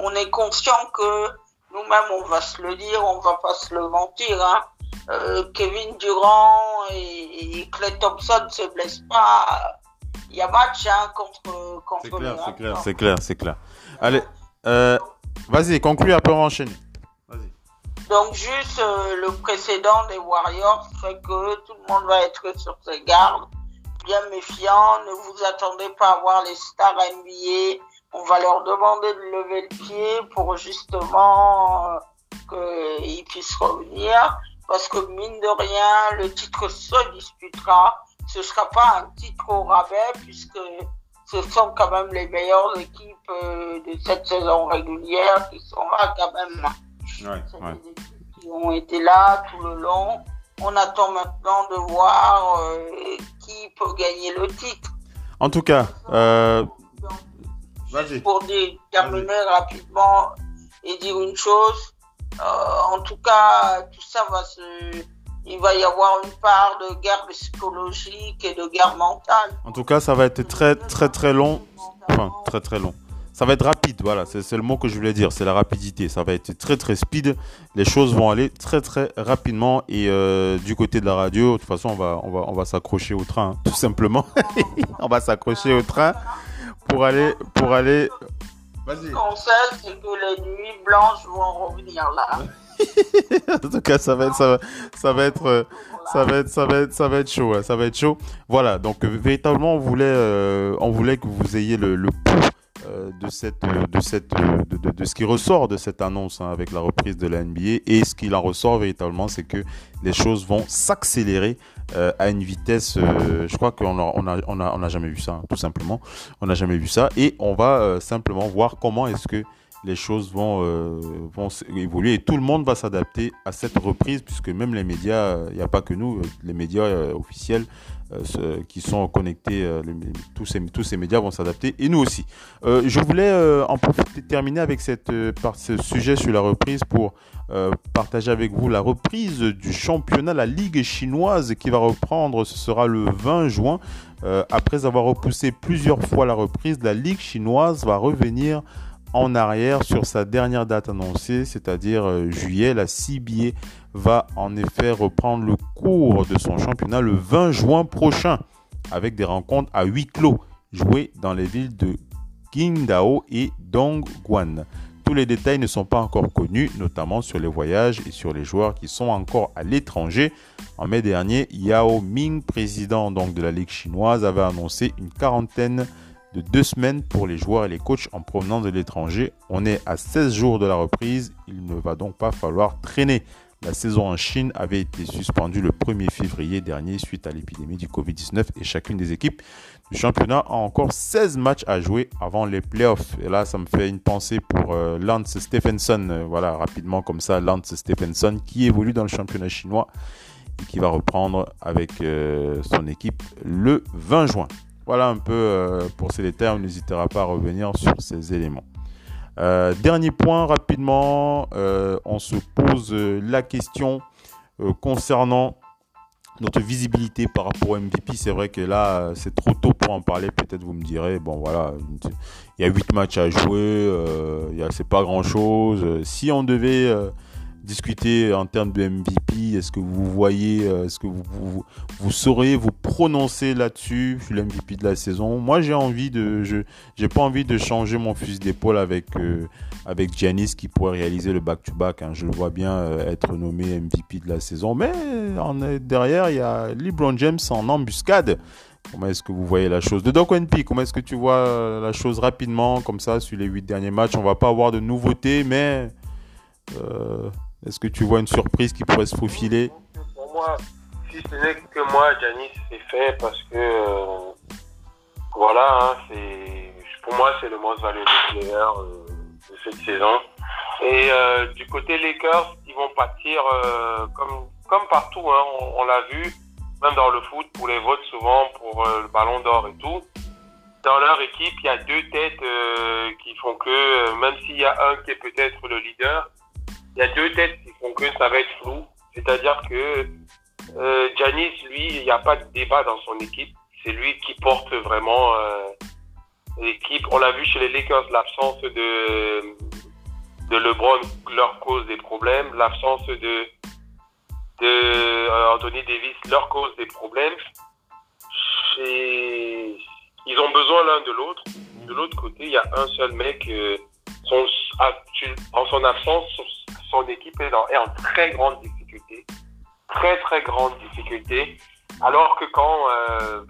on, est conscient que nous-mêmes, on va se le dire, on va pas se le mentir. Hein. Euh, Kevin Durant et, Clay Thompson se blessent pas. Il y a match hein, contre, contre C'est clair, c'est clair, c'est clair, c'est clair. Allez, euh, vas-y, conclue, après on enchaîne. Donc juste euh, le précédent des Warriors fait que tout le monde va être sur ses gardes, bien méfiant. Ne vous attendez pas à voir les stars NBA. On va leur demander de lever le pied pour justement euh, qu'ils puissent revenir. Parce que mine de rien, le titre se disputera. Ce sera pas un titre au rabais puisque ce sont quand même les meilleures équipes euh, de cette saison régulière qui sont là quand même. Ouais, qui ont été là tout le long. On attend maintenant de voir euh, qui peut gagner le titre. En tout cas, euh... pour terminer rapidement et dire une chose, euh, en tout cas, tout ça va se il va y avoir une part de guerre psychologique et de guerre mentale. En tout cas, ça va être très très très long. Enfin, très très long. Ça va être rapide, voilà, c'est le mot que je voulais dire, c'est la rapidité. Ça va être très très speed. Les choses vont aller très très rapidement. Et euh, du côté de la radio, de toute façon, on va, on va, on va s'accrocher au train, tout simplement. on va s'accrocher au train pour aller, pour aller. Vas-y. C'est que les nuits blanches vont revenir là. en tout cas, ça va être, ça ça va être, ça va être, ça va être, ça va être chaud. Hein, ça va être chaud. Voilà. Donc véritablement, on voulait, euh, on voulait que vous ayez le, le pouls euh, de cette, de cette, de, ce qui ressort de cette annonce hein, avec la reprise de la NBA. Et ce qu'il en ressort véritablement, c'est que les choses vont s'accélérer euh, à une vitesse. je crois qu'on a, on jamais vu ça, hein, tout simplement. On n'a jamais vu ça. Et on va simplement voir comment est-ce que les choses vont, euh, vont évoluer et tout le monde va s'adapter à cette reprise puisque même les médias, il n'y a pas que nous, euh, les médias euh, officiels qui sont connectés, tous, ces, tous ces médias vont s'adapter et nous aussi. je voulais en profiter, terminer avec cette, par ce sujet sur la reprise pour partager avec vous la reprise du championnat, la Ligue chinoise qui va reprendre, ce sera le 20 juin. après avoir repoussé plusieurs fois la reprise, la Ligue chinoise va revenir en arrière sur sa dernière date annoncée, c'est-à-dire euh, juillet. La CBA va en effet reprendre le cours de son championnat le 20 juin prochain avec des rencontres à huis clos jouées dans les villes de Qingdao et Dongguan. Tous les détails ne sont pas encore connus, notamment sur les voyages et sur les joueurs qui sont encore à l'étranger. En mai dernier, Yao Ming, président donc de la Ligue chinoise, avait annoncé une quarantaine de deux semaines pour les joueurs et les coachs en provenance de l'étranger. On est à 16 jours de la reprise, il ne va donc pas falloir traîner. La saison en Chine avait été suspendue le 1er février dernier suite à l'épidémie du Covid-19 et chacune des équipes du championnat a encore 16 matchs à jouer avant les playoffs. Et là, ça me fait une pensée pour euh, Lance Stephenson, euh, voilà, rapidement comme ça, Lance Stephenson qui évolue dans le championnat chinois et qui va reprendre avec euh, son équipe le 20 juin. Voilà un peu pour ces. On n'hésitera pas à revenir sur ces éléments. Euh, dernier point rapidement, euh, on se pose la question concernant notre visibilité par rapport au MVP. C'est vrai que là, c'est trop tôt pour en parler. Peut-être vous me direz, bon voilà, il y a 8 matchs à jouer, c'est pas grand-chose. Si on devait discuter en termes de MVP. Est-ce que vous voyez, euh, est-ce que vous, vous, vous, saurez vous prononcer là-dessus, sur l'MVP de la saison? Moi, j'ai envie de, je, j'ai pas envie de changer mon fusil d'épaule avec euh, avec Giannis qui pourrait réaliser le back-to-back. Hein. Je le vois bien euh, être nommé MVP de la saison, mais en, derrière, il y a LeBron James en embuscade. Comment est-ce que vous voyez la chose? De Doc NP, comment est-ce que tu vois la chose rapidement, comme ça, sur les huit derniers matchs? On va pas avoir de nouveautés, mais euh, est-ce que tu vois une surprise qui pourrait se faufiler? Pour moi, si ce n'est que moi, Janis, c'est fait parce que euh, voilà, hein, pour moi c'est le most valuable player euh, de cette saison. Et du côté Lakers, ils vont partir comme comme partout, hein, on, l'a vu, même dans le foot, pour les votes souvent pour le Ballon d'Or et tout dans leur équipe, il y a deux têtes qui font que, même s'il y a un qui est peut-être le leader, il y a deux têtes qui font que ça va être flou. C'est-à-dire que euh, Janis, lui, il n'y a pas de débat dans son équipe. C'est lui qui porte vraiment euh, l'équipe. On l'a vu chez les Lakers, l'absence de, de LeBron leur cause des problèmes, l'absence de, de euh, Anthony Davis leur cause des problèmes. Ils ont besoin l'un de l'autre. De l'autre côté, il y a un seul mec, euh, en son absence, son équipe est, en très grande difficulté. Très, très grande difficulté. Alors que quand euh,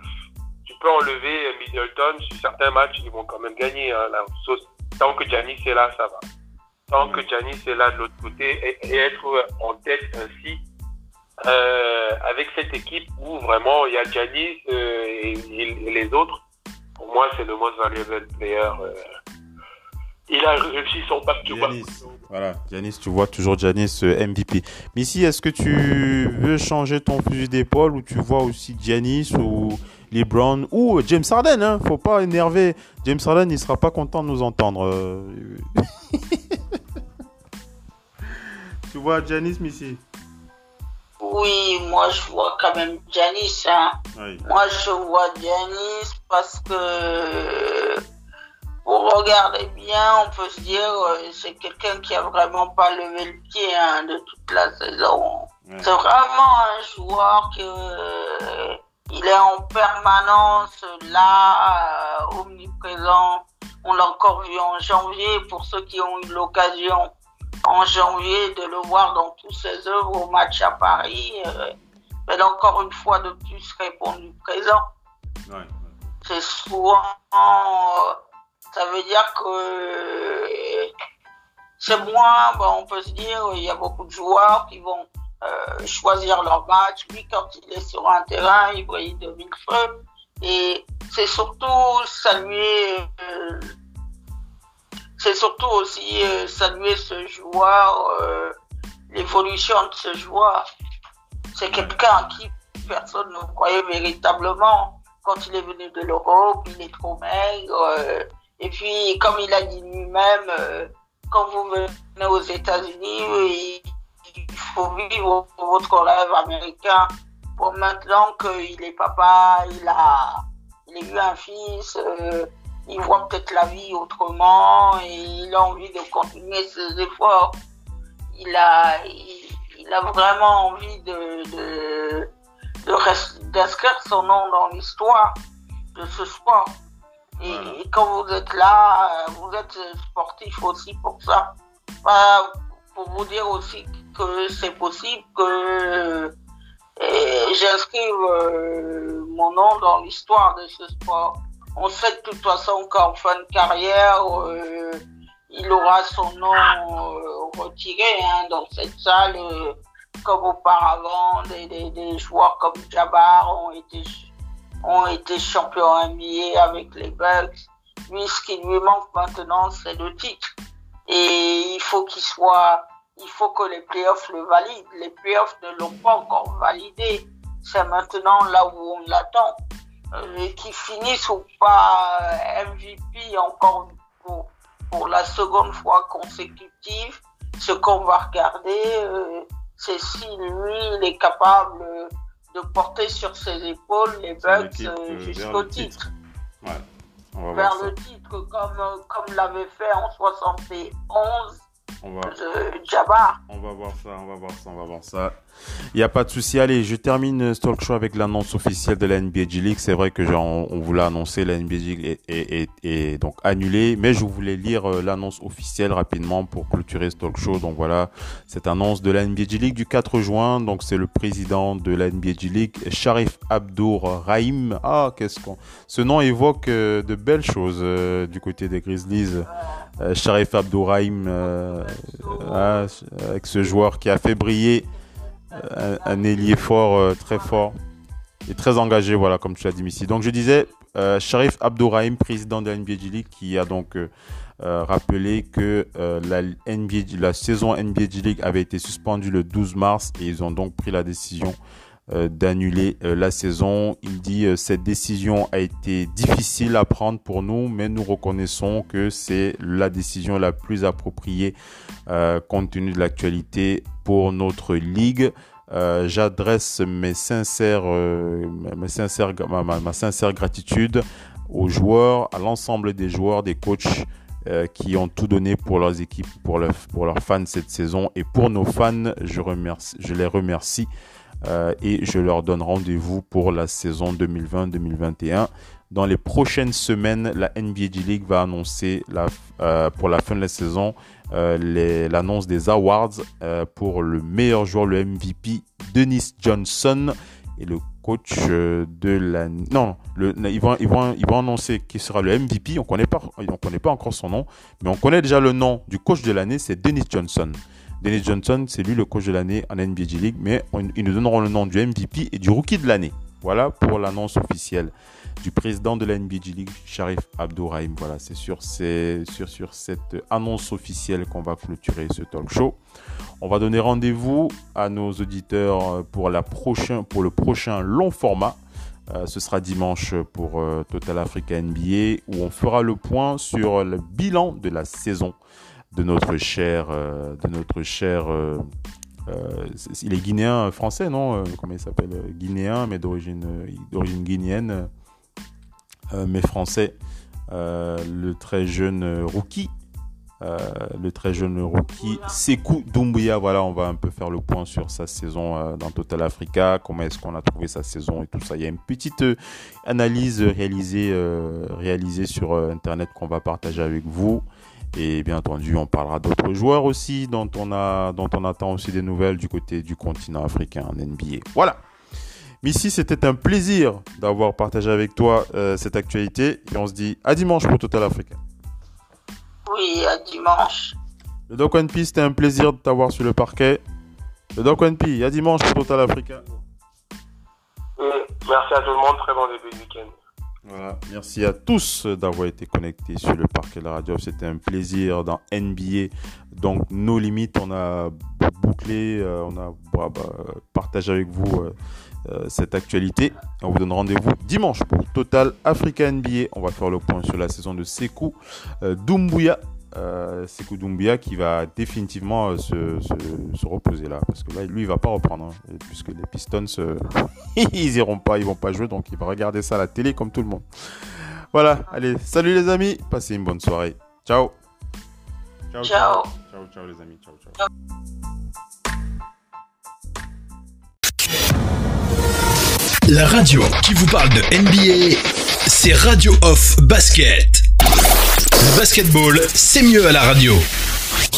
tu peux enlever Middleton, sur certains matchs, ils vont quand même gagner. Hein, tant que Giannis est là, ça va. Tant que Giannis est là de l'autre côté et, être en tête ainsi, euh, avec cette équipe où vraiment il y a Giannis euh, et, les autres, pour moi, c'est le most valuable player. Il a réussi son back-to-back. Voilà, Yanis, tu vois toujours Janis euh, MVP. Missy, est-ce que tu veux changer ton fusil d'épaule ou tu vois aussi Janis ou LeBron ou James Harden hein? Faut pas énerver. James Harden, il sera pas content de nous entendre. Euh. tu vois Janis, Missy Oui, moi je vois quand même Janis. Hein. Moi je vois Janis parce que pour regarder bien, on peut se dire euh, c'est quelqu'un qui a vraiment pas levé le pied hein, de toute la saison. C'est vraiment un joueur que euh, il est en permanence là, euh, omniprésent. On l'a encore vu en janvier pour ceux qui ont eu l'occasion en janvier de le voir dans tous ses œuvres au match à Paris. il a encore une fois de plus répondu présent. C'est souvent ça veut dire que c'est moins, bon, on peut se dire, il y a beaucoup de joueurs qui vont euh, choisir leur match. Lui, quand il est sur un terrain, il brille de mille feux. Et c'est surtout saluer, euh, c'est surtout aussi euh, saluer ce joueur, l'évolution de ce joueur. C'est quelqu'un qui personne ne croyait véritablement. Quand il est venu de l'Europe, il est trop maigre. Et puis, comme il a dit lui-même, euh, quand vous venez aux États-Unis, il faut vivre votre rêve américain. Pour maintenant qu'il est papa, il a, il a eu un fils, euh, il voit peut-être la vie autrement et il a envie de continuer ses efforts. Il a, il, a vraiment envie de, de, d'inscrire son nom dans l'histoire de ce sport. Et, quand vous êtes là, vous êtes sportif aussi pour ça. pour vous dire aussi que c'est possible que j'inscrive euh, mon nom dans l'histoire de ce sport. On sait de toute façon qu'en fin de carrière, euh, il aura son nom euh, retiré hein, dans cette salle, comme auparavant, des, des, des, joueurs comme Jabbar ont été ont été champions NBA avec les Bucks. Lui, ce qui lui manque maintenant, c'est le titre. Et il faut qu'il soit, il faut que les playoffs le valident. Les playoffs ne l'ont pas encore validé. C'est maintenant là où on l'attend. Euh, qu'il finisse ou pas MVP encore pour, pour la seconde fois consécutive. Ce qu'on va regarder, euh, c'est si lui, il est capable de porter sur ses épaules les Bucks euh, jusqu'au titre. Vers le titre, comme, comme l'avait fait en 71 on va, Jabba. On va voir ça, on va voir ça, on va voir ça. Il n'y a pas de souci. Allez, je termine ce talk show avec l'annonce officielle de la NBA G League. C'est vrai que on, on vous l'a annoncé, la NBA G League est, est, donc annulée, mais je voulais lire euh, l'annonce officielle rapidement pour clôturer ce talk show. Donc voilà, cette annonce de la NBA G League du 4 juin. Donc c'est le président de la NBA G League, Sharif Abdour Rahim. Ah, qu'est-ce qu'on... Ce nom évoque euh, de belles choses euh, du côté des Grizzlies. Sharif Abdour Rahim, ah, avec ce joueur qui a fait briller un, ailier fort, euh, très fort et très engagé, voilà, comme tu l'as dit ici. Donc je disais, euh, Sharif Abdourahim, président de la NBA League, qui a donc euh, rappelé que la, NBA, la saison NBA League avait été suspendue le 12 mars et ils ont donc pris la décision d'annuler la saison. Il dit cette décision a été difficile à prendre pour nous, mais nous reconnaissons que c'est la décision la plus appropriée compte tenu de l'actualité pour notre ligue. Euh, j'adresse mes sincères, euh, ma, sincère gratitude aux joueurs, à l'ensemble des joueurs, des coachs euh, qui ont tout donné pour leurs équipes, pour, pour leurs fans cette saison. Et pour nos fans, je les remercie et je leur donne rendez-vous pour la saison 2020-2021. Dans les prochaines semaines, la NBA G League va annoncer la, pour la fin de la saison euh, l'annonce des awards euh, pour le meilleur joueur, le MVP, Dennis Johnson. Et le coach euh, de la non le, ils vont ils vont ils vont annoncer qui sera le MVP on connaît pas on connaît pas encore son nom mais on connaît déjà le nom du coach de l'année c'est Dennis Johnson Dennis Johnson c'est lui le coach de l'année en NBA League mais ils nous donneront le nom du MVP et du rookie de l'année voilà pour l'annonce officielle du président de la NBG League, Sharif Abdourahim. Voilà, c'est sur, cette annonce officielle qu'on va clôturer ce talk show. On va donner rendez-vous à nos auditeurs pour le prochain long format. Euh, ce sera dimanche pour euh, Total Africa NBA où on fera le point sur le bilan de la saison de notre cher, euh, de notre cher il est guinéen français, non Comment il s'appelle Guinéen, mais d'origine guinéenne. Euh, mais français, euh, le très jeune rookie euh, le très jeune rookie Sekou Doumbouya. Voilà, on va un peu faire le point sur sa saison dans Total Africa, comment est-ce qu'on a trouvé sa saison et tout ça. Il y a une petite analyse réalisée, réalisée sur Internet qu'on va partager avec vous. Et bien entendu, on parlera d'autres joueurs aussi dont on, a, dont on attend aussi des nouvelles du côté du continent africain en NBA. Voilà. Missy, c'était un plaisir d'avoir partagé avec toi euh, cette actualité et on se dit à dimanche pour Total Africa. Oui, à dimanche. Le Doc One c'était un plaisir de t'avoir sur le parquet. Le Doc One à dimanche pour Total Africa. merci à tout le monde, très bon début de week-end. Voilà, merci à tous d'avoir été connectés sur le parquet de la radio. C'était un plaisir dans NBA. Donc, nos limites, on a bouclé, euh, on a bah, bah, partagé avec vous euh, euh, cette actualité. On vous donne rendez-vous dimanche pour Total Africa NBA. On va faire le point sur la saison de Sekou Doumbouya. Euh, Sekou Doumbouya qui va définitivement se, reposer là. Parce que là lui il va pas reprendre hein, puisque les Pistons ils iront pas ils vont pas jouer. Donc il va regarder ça à la télé comme tout le monde. Voilà. Allez salut les amis. Passez une bonne soirée. Ciao. Ciao. Ciao. Ciao, ciao les amis. Ciao ciao. La radio qui vous parle de NBA, c'est Radio Off Basket. Basketball, c'est mieux à la radio.